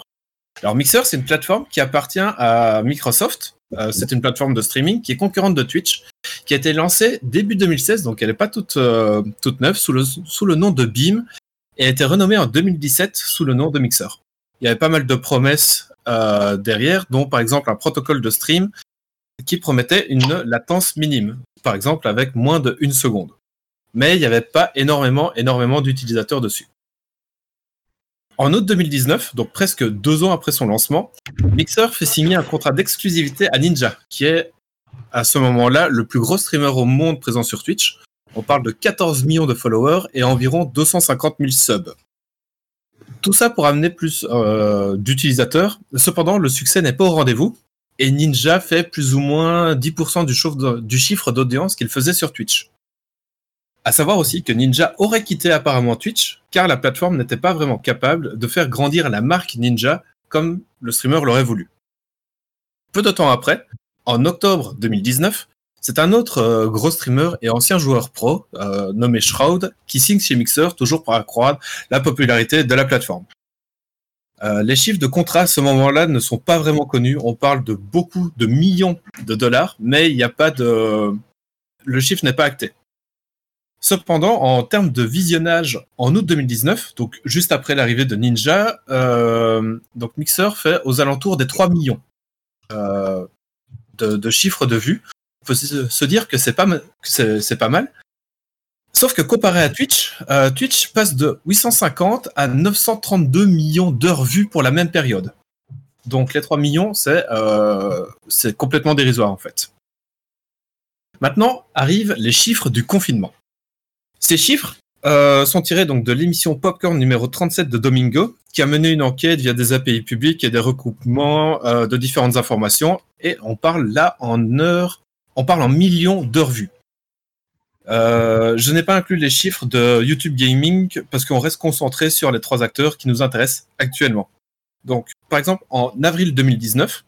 B: Alors, Mixer, c'est une plateforme qui appartient à Microsoft. Euh, c'est une plateforme de streaming qui est concurrente de Twitch, qui a été lancée début 2016, donc elle n'est pas toute, euh, toute neuve, sous le, sous le nom de Beam, et a été renommée en 2017 sous le nom de Mixer. Il y avait pas mal de promesses derrière, dont par exemple un protocole de stream qui promettait une latence minime, par exemple avec moins de une seconde. Mais il n'y avait pas énormément, énormément d'utilisateurs dessus. En août 2019, donc presque deux ans après son lancement, Mixer fait signer un contrat d'exclusivité à Ninja, qui est à ce moment-là le plus gros streamer au monde présent sur Twitch. On parle de 14 millions de followers et environ 250 000 subs. Tout ça pour amener plus euh, d'utilisateurs. Cependant, le succès n'est pas au rendez-vous et Ninja fait plus ou moins 10% du, chiffre d'audience qu'il faisait sur Twitch. À savoir aussi que Ninja aurait quitté apparemment Twitch car la plateforme n'était pas vraiment capable de faire grandir la marque Ninja comme le streamer l'aurait voulu. Peu de temps après, en octobre 2019, c'est un autre euh, gros streamer et ancien joueur pro euh, nommé Shroud qui signe chez Mixer toujours pour accroître la popularité de la plateforme. Euh, les chiffres de contrat à ce moment-là ne sont pas vraiment connus. On parle de beaucoup de millions de dollars, mais il n'y a pas de. Le chiffre n'est pas acté. Cependant, en termes de visionnage, en août 2019, donc juste après l'arrivée de Ninja, euh, donc Mixer fait aux alentours des 3 millions euh, de, chiffres de vues. On peut se dire que c'est pas mal. Sauf que comparé à Twitch, euh, Twitch passe de 850 à 932 millions d'heures vues pour la même période. Donc les 3 millions, c'est euh, c'est complètement dérisoire en fait. Maintenant arrivent les chiffres du confinement. Ces chiffres euh, sont tirés donc de l'émission Popcorn numéro 37 de Domingo, qui a mené une enquête via des API publics et des recoupements euh, de différentes informations. Et on parle là en heures, on parle en millions d'heures vues. Euh, je n'ai pas inclus les chiffres de YouTube Gaming parce qu'on reste concentré sur les trois acteurs qui nous intéressent actuellement. Donc, par exemple, en avril 2019,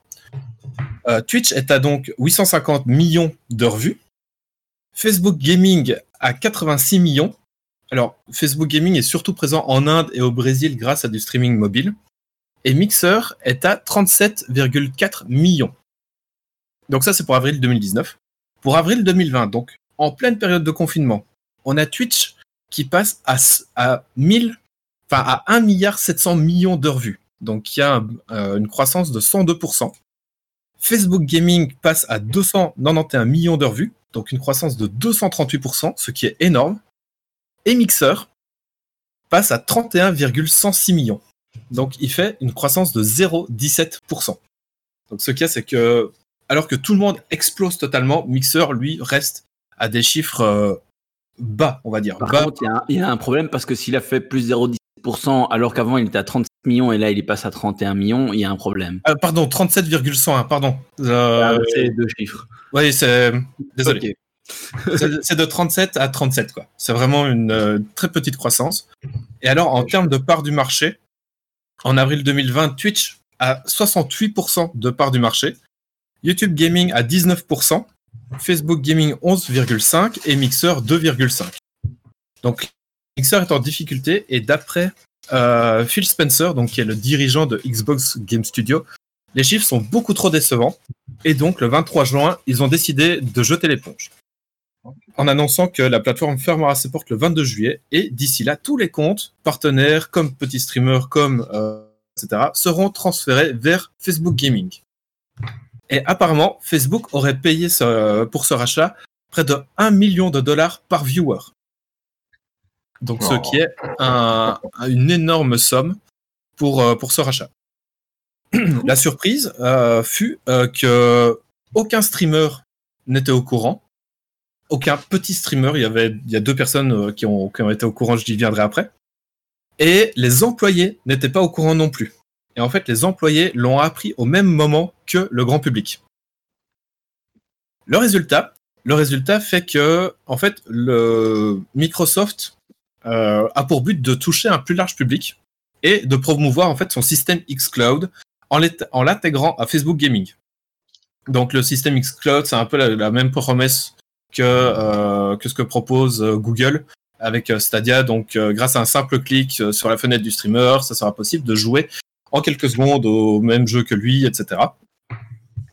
B: euh, Twitch est à donc 850 millions d'heures vues. Facebook Gaming à 86 millions. Alors, Facebook Gaming est surtout présent en Inde et au Brésil grâce à du streaming mobile. Et Mixer est à 37,4 millions. Donc ça, c'est pour avril 2019. Pour avril 2020, donc en pleine période de confinement, on a Twitch qui passe à, à 1000, enfin à 1 milliard 700 millions vues. Donc il y a euh, une croissance de 102%. Facebook Gaming passe à 291 millions d'heures vues, donc une croissance de 238%, ce qui est énorme. Et Mixer passe à 31,106 millions. Donc il fait une croissance de 0,17%. Donc ce qu'il y a, c'est que alors que tout le monde explose totalement, Mixer, lui, reste à des chiffres euh, bas, on va dire.
F: Par
B: bas.
F: contre, il y a un- il y, a un problème parce que s'il a fait plus 0,17% alors qu'avant il était à 37 millions et là il passe à 31 millions, il y a un problème.
B: Ah, pardon, 37,101, pardon. Euh,
F: Ah, c'est deux chiffres.
B: oui, c'est. Désolé. C'est c'est de 37 à 37, quoi. C'est vraiment une euh, très petite croissance. Et alors, en termes de part du marché, en avril 2020, Twitch a 68% de part du marché, YouTube Gaming à 19%, Facebook Gaming 11,5% et Mixer 2,5%. Donc, Mixer est en difficulté et d'après euh, Phil Spencer, donc qui est le dirigeant de Xbox Game Studio, les chiffres sont beaucoup trop décevants. Et donc, le 23 juin, ils ont décidé de jeter l'éponge en annonçant que la plateforme fermera ses portes le 22 juillet et d'ici là, tous les comptes, partenaires comme petits streamers, comme euh, etc., seront transférés vers Facebook Gaming. Et apparemment, Facebook aurait payé pour ce rachat près de 1 million de dollars par viewer. Donc, ce qui est un- une énorme somme pour, euh, pour ce rachat. La surprise euh, fut euh, que aucun streamer n'était au courant aucun petit streamer. Il y avait, il y a deux personnes euh, qui ont, qui ont été au courant, j'y viendrai après. Et les employés n'étaient pas au courant non plus. Et en fait, les employés l'ont appris au même moment que le grand public. Le résultat, le résultat fait que, en fait, le Microsoft euh, a pour but de toucher un plus large public et de promouvoir en fait son système xCloud en l'intégrant à Facebook Gaming. Donc le système xCloud, c'est un peu la- même promesse que, euh, que ce que propose euh, Google avec euh, Stadia. Donc, euh, grâce à un simple clic sur la fenêtre du streamer, ça sera possible de jouer en quelques secondes au même jeu que lui, etc.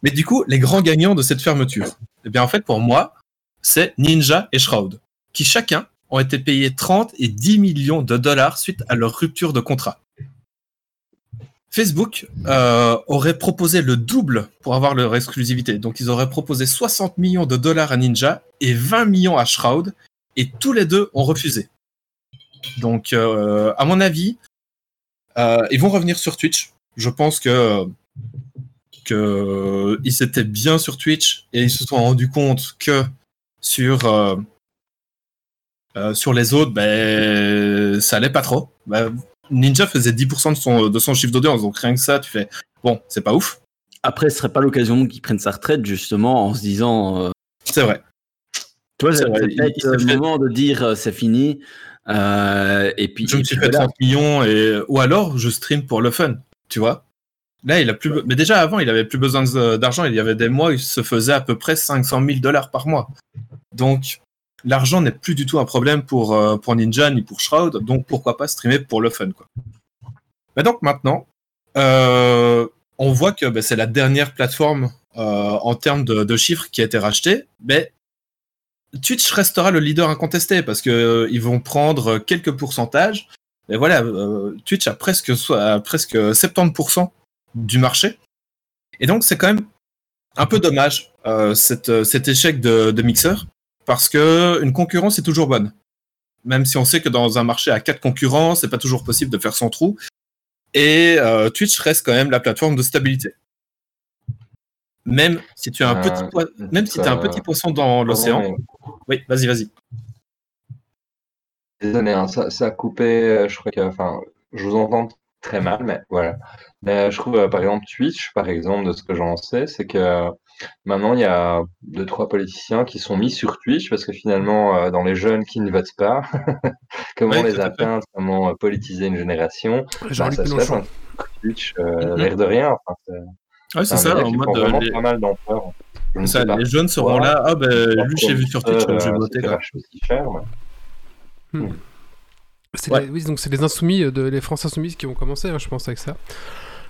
B: Mais du coup, les grands gagnants de cette fermeture, eh bien, en fait, pour moi, c'est Ninja et Shroud, qui chacun ont été payés 30 et 10 millions de dollars suite à leur rupture de contrat. Facebook euh, aurait proposé le double pour avoir leur exclusivité. Donc, ils auraient proposé 60 millions de dollars à Ninja et 20 millions à Shroud, et tous les deux ont refusé. Donc, euh, à mon avis, euh, ils vont revenir sur Twitch. Je pense que que ils étaient bien sur Twitch et ils se sont rendus compte que sur euh, sur les autres, ben ça allait pas trop. Ben, Ninja faisait 10% de son de son chiffre d'audience, donc rien que ça, tu fais bon, c'est pas ouf.
F: Après, ce serait pas l'occasion qu'il prenne sa retraite, justement, en se disant. euh,
B: C'est vrai.
F: tu vois,
B: C'est
F: peut-être le
B: fait-
F: moment de dire euh, c'est fini. euh, et puis.
B: Je me suis fait
F: voilà.
B: 30 millions et ou alors je stream pour le fun, tu vois. Là, il a plus, mais déjà avant, il avait plus besoin d'argent. Il y avait des mois où il se faisait à peu près 500 000 dollars par mois. Donc, l'argent n'est plus du tout un problème pour, euh, pour Ninja ni pour Shroud. Donc, pourquoi pas streamer pour le fun, quoi. Mais donc maintenant, euh, on voit que ben, c'est la dernière plateforme euh, en termes de, chiffres qui a été rachetée. Mais Twitch restera le leader incontesté parce que ils vont prendre quelques pourcentages. Mais voilà, Twitch a presque, presque 70% du marché. Et donc, c'est quand même un peu dommage cet échec de, de Mixer parce que une concurrence est toujours bonne. Même si on sait que dans un marché à quatre concurrents, c'est pas toujours possible de faire son trou. Et euh, Twitch reste quand même la plateforme de stabilité. Même si tu as un
E: Euh,
B: petit poi- même si tu as un petit poisson dans l'océan. Oui, vas-y, vas-y.
E: Désolé, hein, ça, ça a coupé. Je crois que, enfin, je vous entends très mal, mais voilà. Mais je trouve, euh, par exemple, Twitch, par exemple, de ce que j'en sais, c'est que euh, maintenant il y a deux, trois politiciens qui sont mis sur Twitch parce que finalement, euh, dans les jeunes qui ne votent pas, comment
B: Ouais,
E: les atteindre, comment euh, politiser une génération, bah, ça se fait Twitch, euh,
B: Mhm.
E: l'air de rien. Enfin, c'est
B: Ouais, c'est
E: un
B: ça, en mode euh,
E: vraiment
B: les,
E: pas mal d'ampleur. Je ne
B: ça,
E: sais pas.
B: les jeunes seront
E: Voilà.
B: là. Ah ben lui, j'ai vu sur Twitch, donc je vais
E: Euh,
B: voter.
E: c'est cher, mais-
A: C'est
B: Ouais.
A: les- oui, donc c'est les insoumis, euh, de, les Français insoumis qui ont commencé, hein, je pense, avec ça.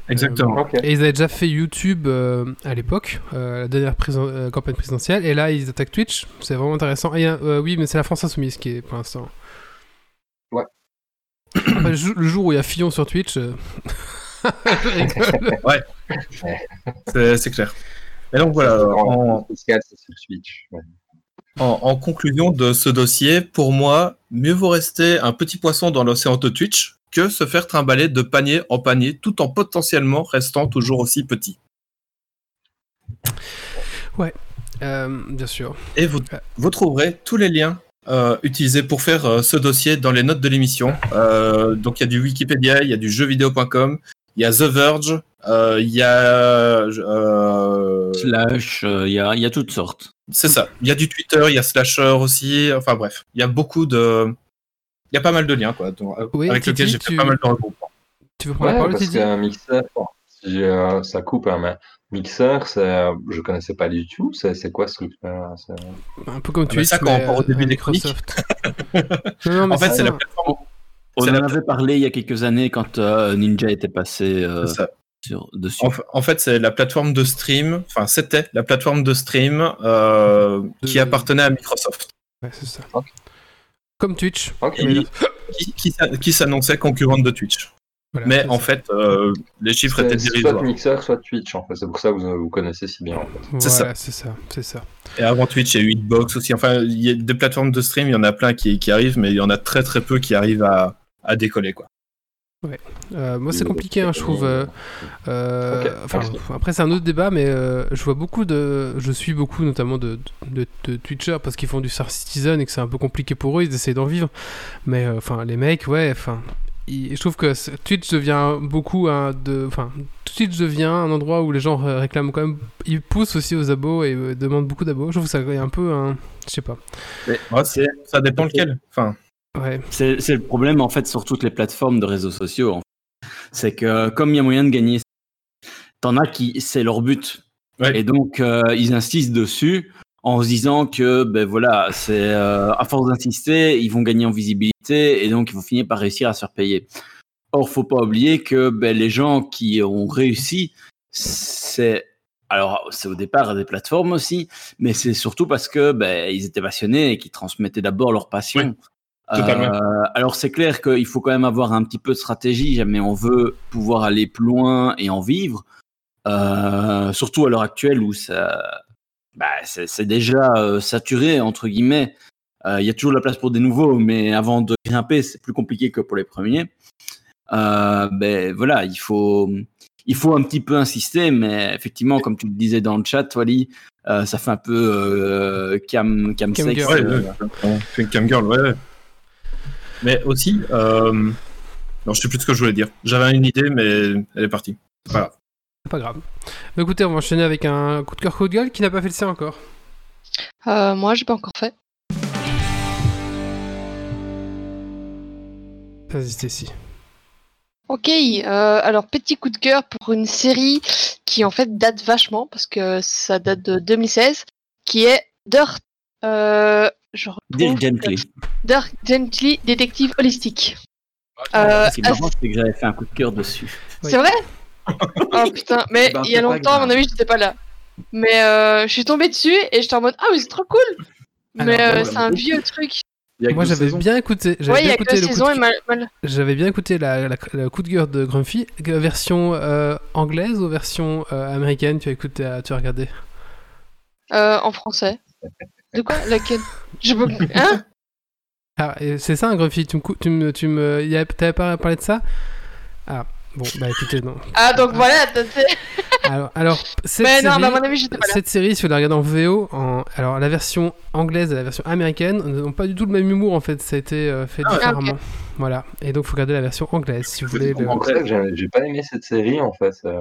B: Exactement.
A: Et ils avaient déjà fait YouTube euh, à l'époque, euh, la dernière euh, campagne présidentielle, et là ils attaquent Twitch. C'est vraiment intéressant. Et, euh, oui, mais c'est la France insoumise qui est pour l'instant.
E: Ouais.
A: Après, le, jou- le jour où il y a Fillon sur Twitch. euh, rigole.
B: C'est clair. Et donc voilà,
E: ouais.
B: en conclusion de ce dossier, pour moi, mieux vaut rester un petit poisson dans l'océan de Twitch que se faire trimballer de panier en panier tout en potentiellement restant toujours aussi petit.
A: Euh, bien sûr.
B: Et vous, vous trouverez tous les liens euh, utilisés pour faire euh, ce dossier dans les notes de l'émission. Euh, donc il y a du Wikipédia, il y a du jeuxvideo.com, il y a The Verge, euh, il y a... euh,
F: Slash, euh, il y, a, il y a toutes sortes.
B: C'est ça. Il y a du Twitter, il y a Slasher aussi. Enfin bref, il y a beaucoup de. Il y a pas mal de liens, quoi, dont-
A: Oui,
B: avec lesquels j'ai
A: tu-
B: pas mal de regroupements.
A: Tu veux prendre la
E: Ouais,
A: parole,
E: parce qu'un mixeur, bon, si, euh, ça coupe, hein, mais mixeur, euh, je connaissais pas du tout. C'est, quoi ce truc-là
A: Un peu comme
B: Ah, mais
A: Twitch,
B: ça, quand on au
A: euh,
B: début des.
A: Microsoft. non, non, mais
B: En fait, c'est la plateforme.
F: On en
B: la-
F: avait parlé il y a quelques années quand euh, Ninja était passé euh,
B: ça.
F: sur, dessus.
B: En, fa- en fait, c'est la plateforme de stream. Enfin, c'était la plateforme de stream euh, qui appartenait à Microsoft,
A: Ouais, c'est ça. Comme Twitch. Là-
B: qui, qui s'a- qui s'annonçait concurrente de Twitch.
A: voilà,
B: Mais en fait, euh, les chiffres étaient
E: C'est soit
B: dérisoires.
E: mixeur, soit Twitch, en fait. C'est pour ça que vous, vous connaissez si bien, en fait.
B: c'est ça.
A: C'est ça, c'est ça.
B: Et avant Twitch, il y a eu Hitbox aussi. Enfin, il y a des plateformes de stream, il y en a plein qui, qui arrivent, mais il y en a très très peu qui arrivent à, à décoller, quoi.
A: Euh, moi, c'est compliqué, hein, je trouve. euh, euh, enfin, après, c'est un autre débat, mais euh, je vois beaucoup de. Je suis beaucoup, notamment, de, de, de Twitchers parce qu'ils font du Star Citizen et que c'est un peu compliqué pour eux, ils essayent d'en vivre. Mais, euh, enfin, les mecs, ouais, enfin. ils- Je trouve que Twitch devient beaucoup un de, enfin, Twitch devient un endroit où les gens réclament quand même, ils poussent aussi aux abos et demandent beaucoup d'abos. Je trouve que ça est un peu un, je sais pas.
B: Ouais, c'est- ça dépend lequel. Enfin,
A: Ouais,
F: C'est c'est le problème en fait sur toutes les plateformes de réseaux sociaux. en fait. C'est que comme il y a moyen de gagner, t'en as qui c'est leur but.
B: Ouais.
F: Et donc euh, ils insistent dessus en se disant que ben voilà, c'est euh, à force d'insister, ils vont gagner en visibilité et donc ils vont finir par réussir à se faire payer. Or, faut pas oublier que ben, les gens qui ont réussi, c'est alors c'est au départ des plateformes aussi, mais c'est surtout parce que ben, ils étaient passionnés et qu'ils transmettaient d'abord leur passion.
B: Totalement.
F: Euh, alors c'est clair qu'il faut quand même avoir un petit peu de stratégie, jamais on veut pouvoir aller plus loin et en vivre. Euh, surtout à l'heure actuelle où ça, bah, c'est déjà euh, saturé entre guillemets. Euh, Il y a toujours de la place pour des nouveaux, mais avant de grimper, c'est plus compliqué que pour les premiers. Euh, ben voilà, il faut, il faut un petit peu insister, mais effectivement, comme tu le disais dans le chat, Wally, euh, ça fait un peu euh, cam, cam,
A: Cam
F: sex.
A: girl.
B: Ouais,
F: euh,
B: ouais. Camgirl, ouais, ouais. Mais aussi, euh... non, je sais plus ce que je voulais dire. J'avais une idée, mais elle est partie. C'est pas grave.
A: C'est pas grave. Bah, écoutez, on va enchaîner avec un coup de cœur, coup de gueule qui n'a pas fait le sien encore?
D: Euh, moi, j'ai pas encore fait.
A: Vas-y, Stacy.
D: Ok, euh, alors petit coup de cœur pour une série qui en fait date vachement parce que ça date de 2016, qui est Dirt. Euh, je
F: Dirk
D: retrouve
F: Gently.
D: Dirk Gently, détective holistique. Euh,
F: Ce qui est marrant, c'est que j'avais fait un coup de cœur dessus.
A: Oui.
D: C'est vrai Oh putain, mais
E: Ben,
D: il y a
E: c'est
D: longtemps, à mon avis, j'étais pas là. Mais euh, je suis tombée dessus et j'étais en mode Ah, mais c'est trop cool Mais euh, c'est un vieux truc.
A: Moi, j'avais bien écouté. J'avais
D: Ouais, il y
A: bien
D: a que
A: écouté le coup de-
D: et mal. mal-
A: J'avais bien écouté la, la- le coup de gueule de Grumpy. Euh, Version euh, anglaise ou version euh, américaine Tu as écouté, euh, tu as regardé?
D: Euh, en français. De quoi? Laquelle? Je peux. Hein?
A: Ah, c'est ça, un Grumpy Tu me, cou- tu me, tu me, y a- t'avais pas parlé de ça? Ah, bon, bah écoutez, non.
D: Ah, donc voilà, t'as- t'as-
A: Alors, alors cette
D: Mais non,
A: série,
D: à mon avis, j'étais pas là.
A: cette série, si vous la regardez en VO, en, alors la version anglaise et la version américaine n'ont pas du tout le même humour en fait. Ça a été euh, fait
B: Ah
A: différemment. Voilà. Et donc, faut regarder la version anglaise si vous voulez. le-
E: En vrai, j'ai j'ai pas aimé cette série en fait. euh.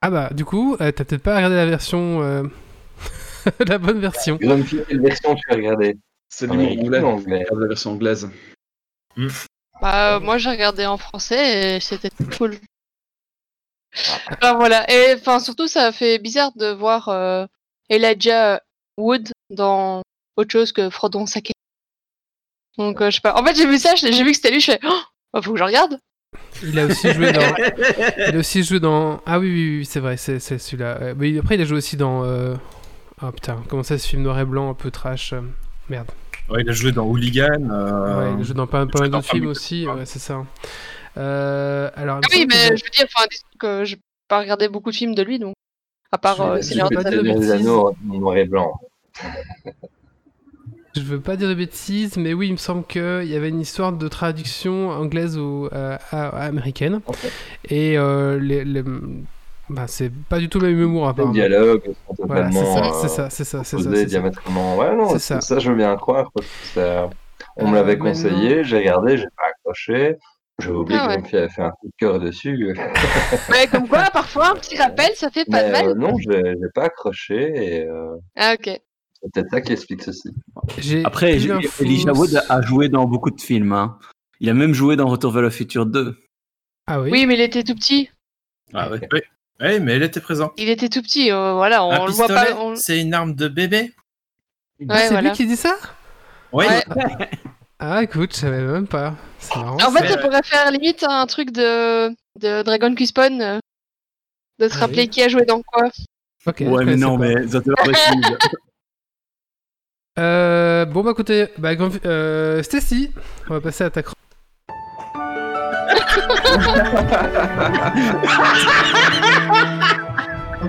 A: Ah bah, du coup, euh, t'as peut-être pas regardé la version, euh, la bonne version.
E: Grumpy, quelle version tu as regardé
C: C'est
E: En
C: l'humour anglais. la version anglaise.
D: Bah, euh, moi, j'ai regardé en français et c'était cool. Enfin, voilà. Et enfin, surtout, ça a fait bizarre de voir euh, Elijah Wood dans autre chose que Frodon Sake. Donc, euh, je sais pas. En fait, j'ai vu ça, j'ai vu que c'était lui, je fais Oh, bah, faut que je regarde.
A: Il a aussi joué dans. il a aussi joué dans. Ah oui, oui, oui, c'est vrai, c'est celui-là. Euh, mais après, il a joué aussi dans. euh, Oh putain, comment ça, ce film noir et blanc un peu trash euh, Merde.
B: Ouais, il a joué dans Hooligan. euh,
A: Ouais, il a joué dans pas, pas mal d'autres films aussi,
B: de
A: ouais, c'est ça. Euh, alors,
D: Ah oui, mais je veux dire, enfin, que j'ai pas regardé beaucoup de films de lui, donc. À part
A: Je-
D: euh,
A: je
D: Seigneur des Anneaux.
A: de
E: noir et blanc.
A: Je veux pas dire de bêtises, mais oui, il me semble qu'il y avait une histoire de traduction anglaise ou euh, à- à- américaine. Et euh, les, les- bah, c'est pas du tout le même humour, apparemment.
E: dialogues sont
A: Voilà, c'est ça, c'est
E: euh,
A: ça, c'est ça, c'est ça. c'est ça.
E: diamétralement. Ouais, non,
A: ça.
E: ça. je veux bien croire. Parce que ça- On me
A: Euh,
E: l'avait conseillé, j'ai regardé, j'ai pas accroché. J'ai oublié
D: Ah
E: que
D: ouais.
E: Grumpy avait fait un coup de cœur dessus.
D: Ouais, comme quoi, parfois, un petit rappel, ça fait pas
E: Mais
D: de mal.
E: euh, non, j'ai j'ai pas accroché et euh,
D: Ah, ok.
E: c'est peut-être ça qui explique ceci.
F: Après, Elijah Wood a joué dans beaucoup de films. hein. Il a même joué dans Retour vers le futur 2.
A: Ah oui,
D: Oui, mais il était tout petit.
B: Ah ouais. Oui. Ouais, mais elle était présente.
D: Il était tout petit, euh, voilà, on
B: Un
D: le voit pas. on-
B: c'est une arme de bébé.
A: Ah,
D: Ouais,
A: c'est
D: voilà.
A: lui qui dit ça?
B: Oui.
D: Ouais.
A: Ah écoute, je savais même pas. C'est marrant.
D: En fait, ça pourrait faire limite un truc de, de Dragon Quest Spawn, euh, de se
A: Ah
D: rappeler
A: oui.
D: qui a joué dans quoi.
A: Ok, je
F: ouais, mais non,
A: pas.
F: mais ça te.
A: Euh, bon bah écoutez, bah, euh, Stacy, on va passer à ta chronique.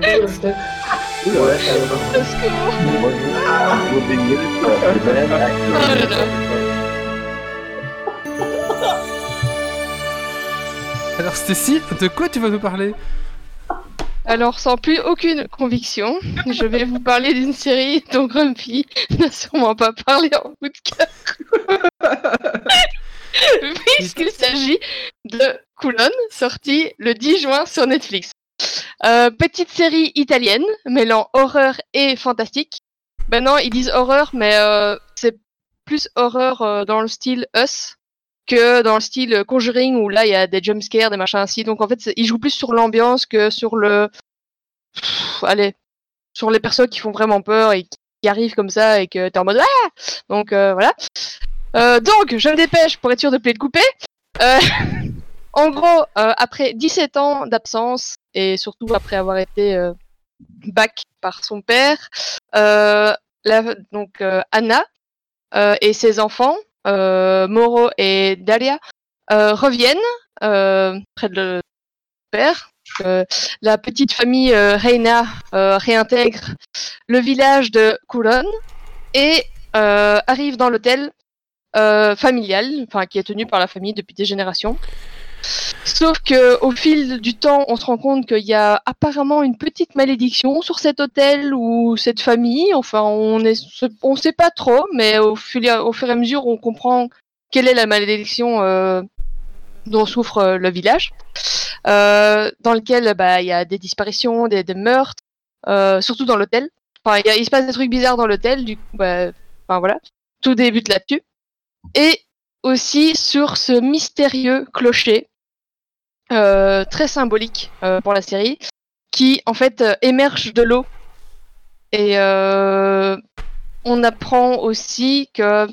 A: Alors Stacy, de quoi tu vas nous parler?
D: Alors, sans plus aucune conviction, je vais vous parler d'une série dont Grumpy n'a sûrement pas parlé en de cœur. Puisqu'il s'agit de Coulon, sorti le 10 juin sur Netflix. Euh, petite série italienne, mêlant horreur et fantastique. Ben non, ils disent horreur, mais euh, c'est plus horreur euh, dans le style Us que dans le style Conjuring où là il y a des jumpscares, des machins ainsi. Donc en fait, ils jouent plus sur l'ambiance que sur le. Allez, sur les personnes qui font vraiment peur et qui qui arrive comme ça et que t'es en mode ah Donc voilà. Donc, je me dépêche pour être sûr de plus être coupé. Euh, en gros, après 17 ans d'absence et surtout après avoir été euh, back par son père, euh, donc euh, Anna et ses enfants, Moro et euh, reviennent près de le père. La petite famille Reina réintègre le village de Coulon et arrive dans l'hôtel familial, enfin qui est tenu par la famille depuis des générations. Sauf que au fil du temps, on se rend compte qu'il y a apparemment une petite malédiction sur cet hôtel ou cette famille. Enfin, on est, on sait pas trop, mais au fur, et- à mesure, on comprend quelle est la malédiction euh, dont souffre euh, le village, euh, dans lequel bah il y a des disparitions, des, meurtres, euh, surtout dans l'hôtel. Enfin, il se passe des trucs bizarres dans l'hôtel. Du coup, bah, enfin voilà, tout débute là-dessus. Et aussi sur ce mystérieux clocher très symbolique euh, pour la série, qui en fait euh, émerge de l'eau. Et euh, on apprend aussi que,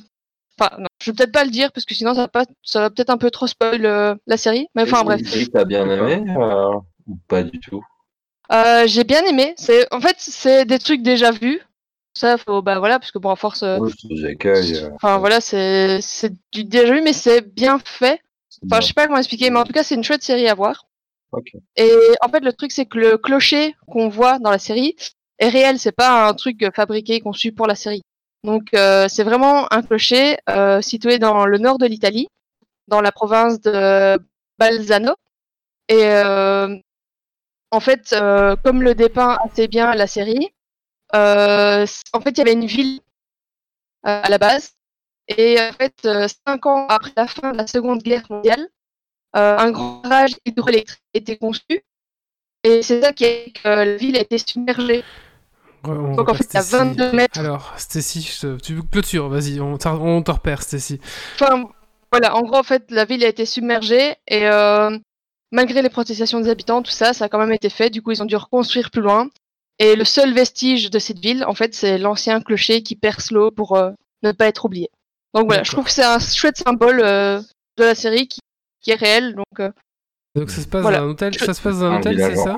D: enfin, non, je vais peut-être pas le dire parce que sinon ça va, pas, ça va peut-être un peu trop spoil euh, la série. Mais enfin bref,
E: T'as bien aimé euh, ou pas du tout?
D: Euh, j'ai bien aimé. C'est, en fait, c'est des trucs déjà vus. Ça, faut, bah voilà, parce que bon, à force, euh,
E: euh,
D: enfin voilà, c'est, c'est du déjà vu, mais c'est bien fait. Enfin, je sais pas comment expliquer, mais en tout cas, c'est une chouette série à voir.
E: Ok.
D: Et en fait, le truc, c'est que le clocher qu'on voit dans la série est réel. C'est pas un truc fabriqué, conçu pour la série. Donc, euh, c'est vraiment un clocher euh, situé dans le nord de l'Italie, dans la province de Balzano. Et euh, en fait, euh, comme le dépeint assez bien la série, euh, en fait, il y avait une ville euh, à la base. Et en fait, euh, cinq ans après la fin de la Seconde Guerre mondiale, euh, un grand barrage hydroélectrique a été conçu. Et c'est ça qui que la ville a été submergée.
A: On
D: Donc en fait, il y a
A: repère Stacy.
D: 22 mètres.
A: Alors, Stacy, te- tu clôtures, vas-y, on, on te repère, Stacy.
D: Enfin, voilà, en gros, en fait, la ville a été submergée et euh, malgré les protestations des habitants, tout ça, ça a quand même été fait. Du coup, ils ont dû reconstruire plus loin. Et le seul vestige de cette ville, en fait, c'est l'ancien clocher qui perce l'eau pour euh, ne pas être oublié. Donc voilà, je trouve que c'est un chouette symbole euh, de la série qui, qui est réel. Donc euh,
A: Donc ça se passe
D: Voilà.
A: dans un hôtel,
D: Je-
A: ça se passe dans un
E: Un
A: hôtel, c'est ça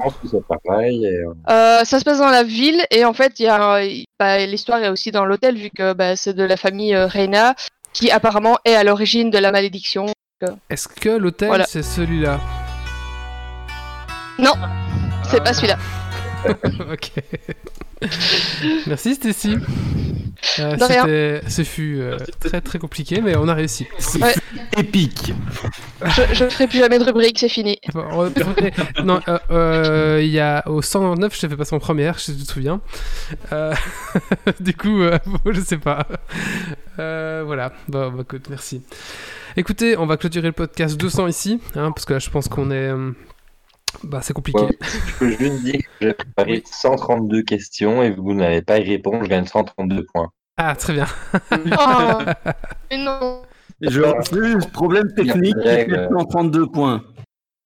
E: pareil. Et, euh,
D: ça se passe dans la ville et en fait, il y a, bah, l'histoire est aussi dans l'hôtel vu que bah, c'est de la famille euh, Reina qui apparemment est à l'origine de la malédiction.
A: Est-ce que l'hôtel,
D: Voilà.
A: c'est celui-là
D: C'est pas celui-là.
A: Ok. Merci, Stacy. Euh, Ce fut euh, très très compliqué, mais on a réussi.
D: Ouais.
F: Épique.
D: Je, ne ferai plus jamais de rubrique, c'est fini.
A: Bon, on- non, euh, euh, il y a au 109, je t'ai fait passer en première, je te souviens. Euh, du coup, euh, je sais pas. Euh, voilà, bon, bah, écoute, merci. Écoutez, on va clôturer le podcast 200 ici, hein, parce que là, je pense qu'on est. Bah, c'est compliqué.
E: Ouais. Je peux juste dire que j'ai préparé 132 questions et vous n'avez pas y répondre, je gagne 132 points.
A: Ah, très bien.
D: Oh, mais non.
F: Je refuse, problème technique,
E: Il y a des règles.
F: 32 points.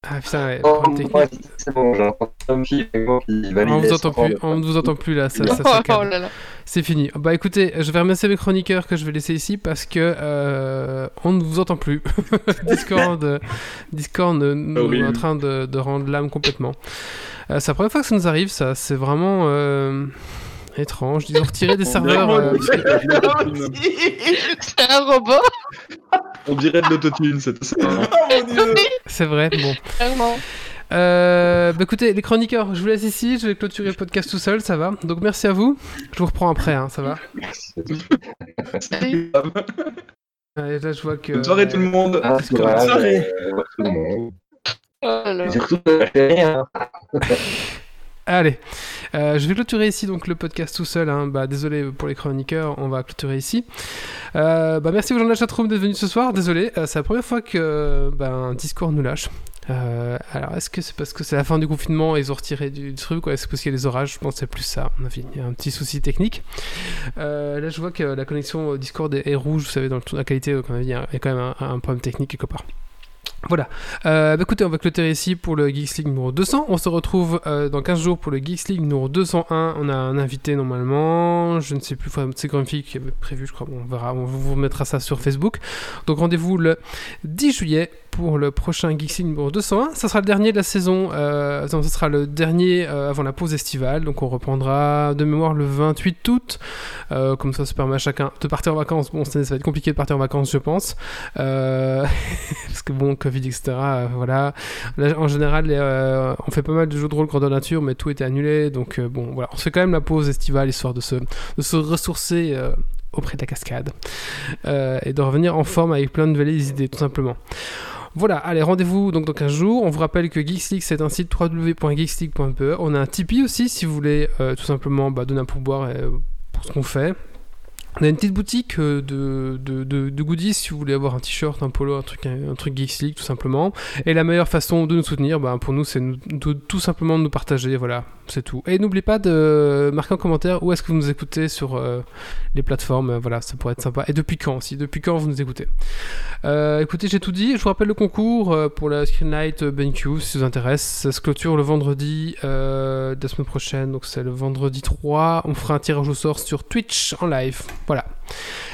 A: Ah, putain, ouais,
E: Oh,
A: problème technique.
E: moi, c'est bon, j'entends Tom qui
A: On
E: valide
A: vous entend plus, on ne vous entend plus là, ça, ça, ça
D: Oh,
A: calme.
D: là là.
A: C'est fini. Bah écoutez, je vais remercier mes chroniqueurs que je vais laisser ici parce que euh, on ne vous entend plus. Discord, euh, Discord nous est
C: Horrible.
A: en train de, de rendre l'âme complètement. Euh, c'est la première fois que ça nous arrive, ça. C'est vraiment euh, étrange. Ils ont retiré des serveurs. euh,
D: C'est un robot,
C: On dirait de l'autotune, c'est ça.
A: c'est vrai. Bon.
D: clairement.
A: Euh, bah écoutez, les chroniqueurs, je vous laisse ici. Je vais clôturer le podcast tout seul, ça va. Donc merci à vous. Je vous reprends après, hein, ça va.
D: Salut.
A: Allez, là, je vois que.
C: Bonne soirée tout le monde.
E: Ah,
C: Soirée.
E: euh, tout le monde.
D: Oh là là.
E: Et surtout, rien.
A: Allez, euh, je vais clôturer ici donc le podcast tout seul. hein. Bah, désolé pour les chroniqueurs, on va clôturer ici. Euh, bah, merci aux gens de la chatroom d'être venus ce soir. Désolé, euh, c'est la première fois que bah, Discord nous lâche. Alors, est-ce que c'est parce que c'est la fin du confinement et ils ont retiré du, truc est-ce que parce qu'il y a les orages? Je pense que c'est plus ça, y a un petit souci technique. Là, je vois que la connexion Discord est, rouge, vous savez, dans la qualité, il y a quand même un problème technique quelque part. Voilà. Euh, bah, écoutez, on va clôturer ici pour le Geeks League numéro 200. On se retrouve euh, dans 15 jours pour le Geeks League numéro 201. On a un invité normalement. Je ne sais plus, c'est Grumpy qui avait prévu, je crois. Bon, on verra, on vous mettra ça sur Facebook. Donc rendez-vous le 10 juillet pour le prochain Geeks League numéro 201. Ça sera le dernier de la saison. Euh, ça sera le dernier euh, avant la pause estivale. Donc on reprendra de mémoire le 28 août. Euh, comme ça, ça permet à chacun de partir en vacances. Bon, ça, va être compliqué de partir en vacances, je pense. Parce que bon, Covid, etc. voilà. Là, en général, on fait pas mal de jeux de rôle grandeur nature, mais tout était annulé. Donc bon, voilà. On fait quand même la pause estivale histoire de se, de se ressourcer auprès de la cascade. Et de revenir en forme avec plein de nouvelles idées, tout simplement. Voilà, allez, rendez-vous donc dans 15 jours. On vous rappelle que Geeks c'est un site www.geeksleague.pe. On a un Tipeee aussi si vous voulez euh, tout simplement bah, donner un pourboire euh, pour ce qu'on fait. On a une petite boutique euh, de, goodies si vous voulez avoir un t-shirt, un polo, un truc, un, truc Geeks League tout simplement. Et la meilleure façon de nous soutenir, bah, pour nous, c'est tout simplement de nous partager. Voilà, c'est tout. Et n'oubliez pas de marquer en commentaire où est-ce que vous nous écoutez sur euh, les plateformes. Euh, Voilà, ça pourrait être sympa. Et depuis quand aussi Depuis quand vous nous écoutez? Écoutez, j'ai tout dit. Je vous rappelle le concours pour la Screenlight BenQ si ça vous intéresse. Ça se clôture le vendredi de la semaine prochaine. Donc c'est le vendredi 3. On fera un tirage au sort sur Twitch en live. Voilà.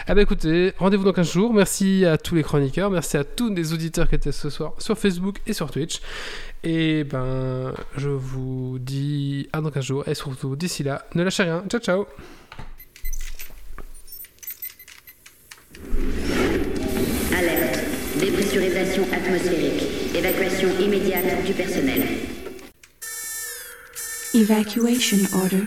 A: Eh ben écoutez, rendez-vous dans 15 jours. Merci à tous les chroniqueurs. Merci à tous les auditeurs qui étaient ce soir sur Facebook et sur Twitch. Et ben, je vous dis à dans 15 jours. Et surtout, d'ici là, ne lâchez rien. Ciao, ciao.
G: Alerte. Dépressurisation atmosphérique. Évacuation immédiate du personnel.
H: Evacuation order.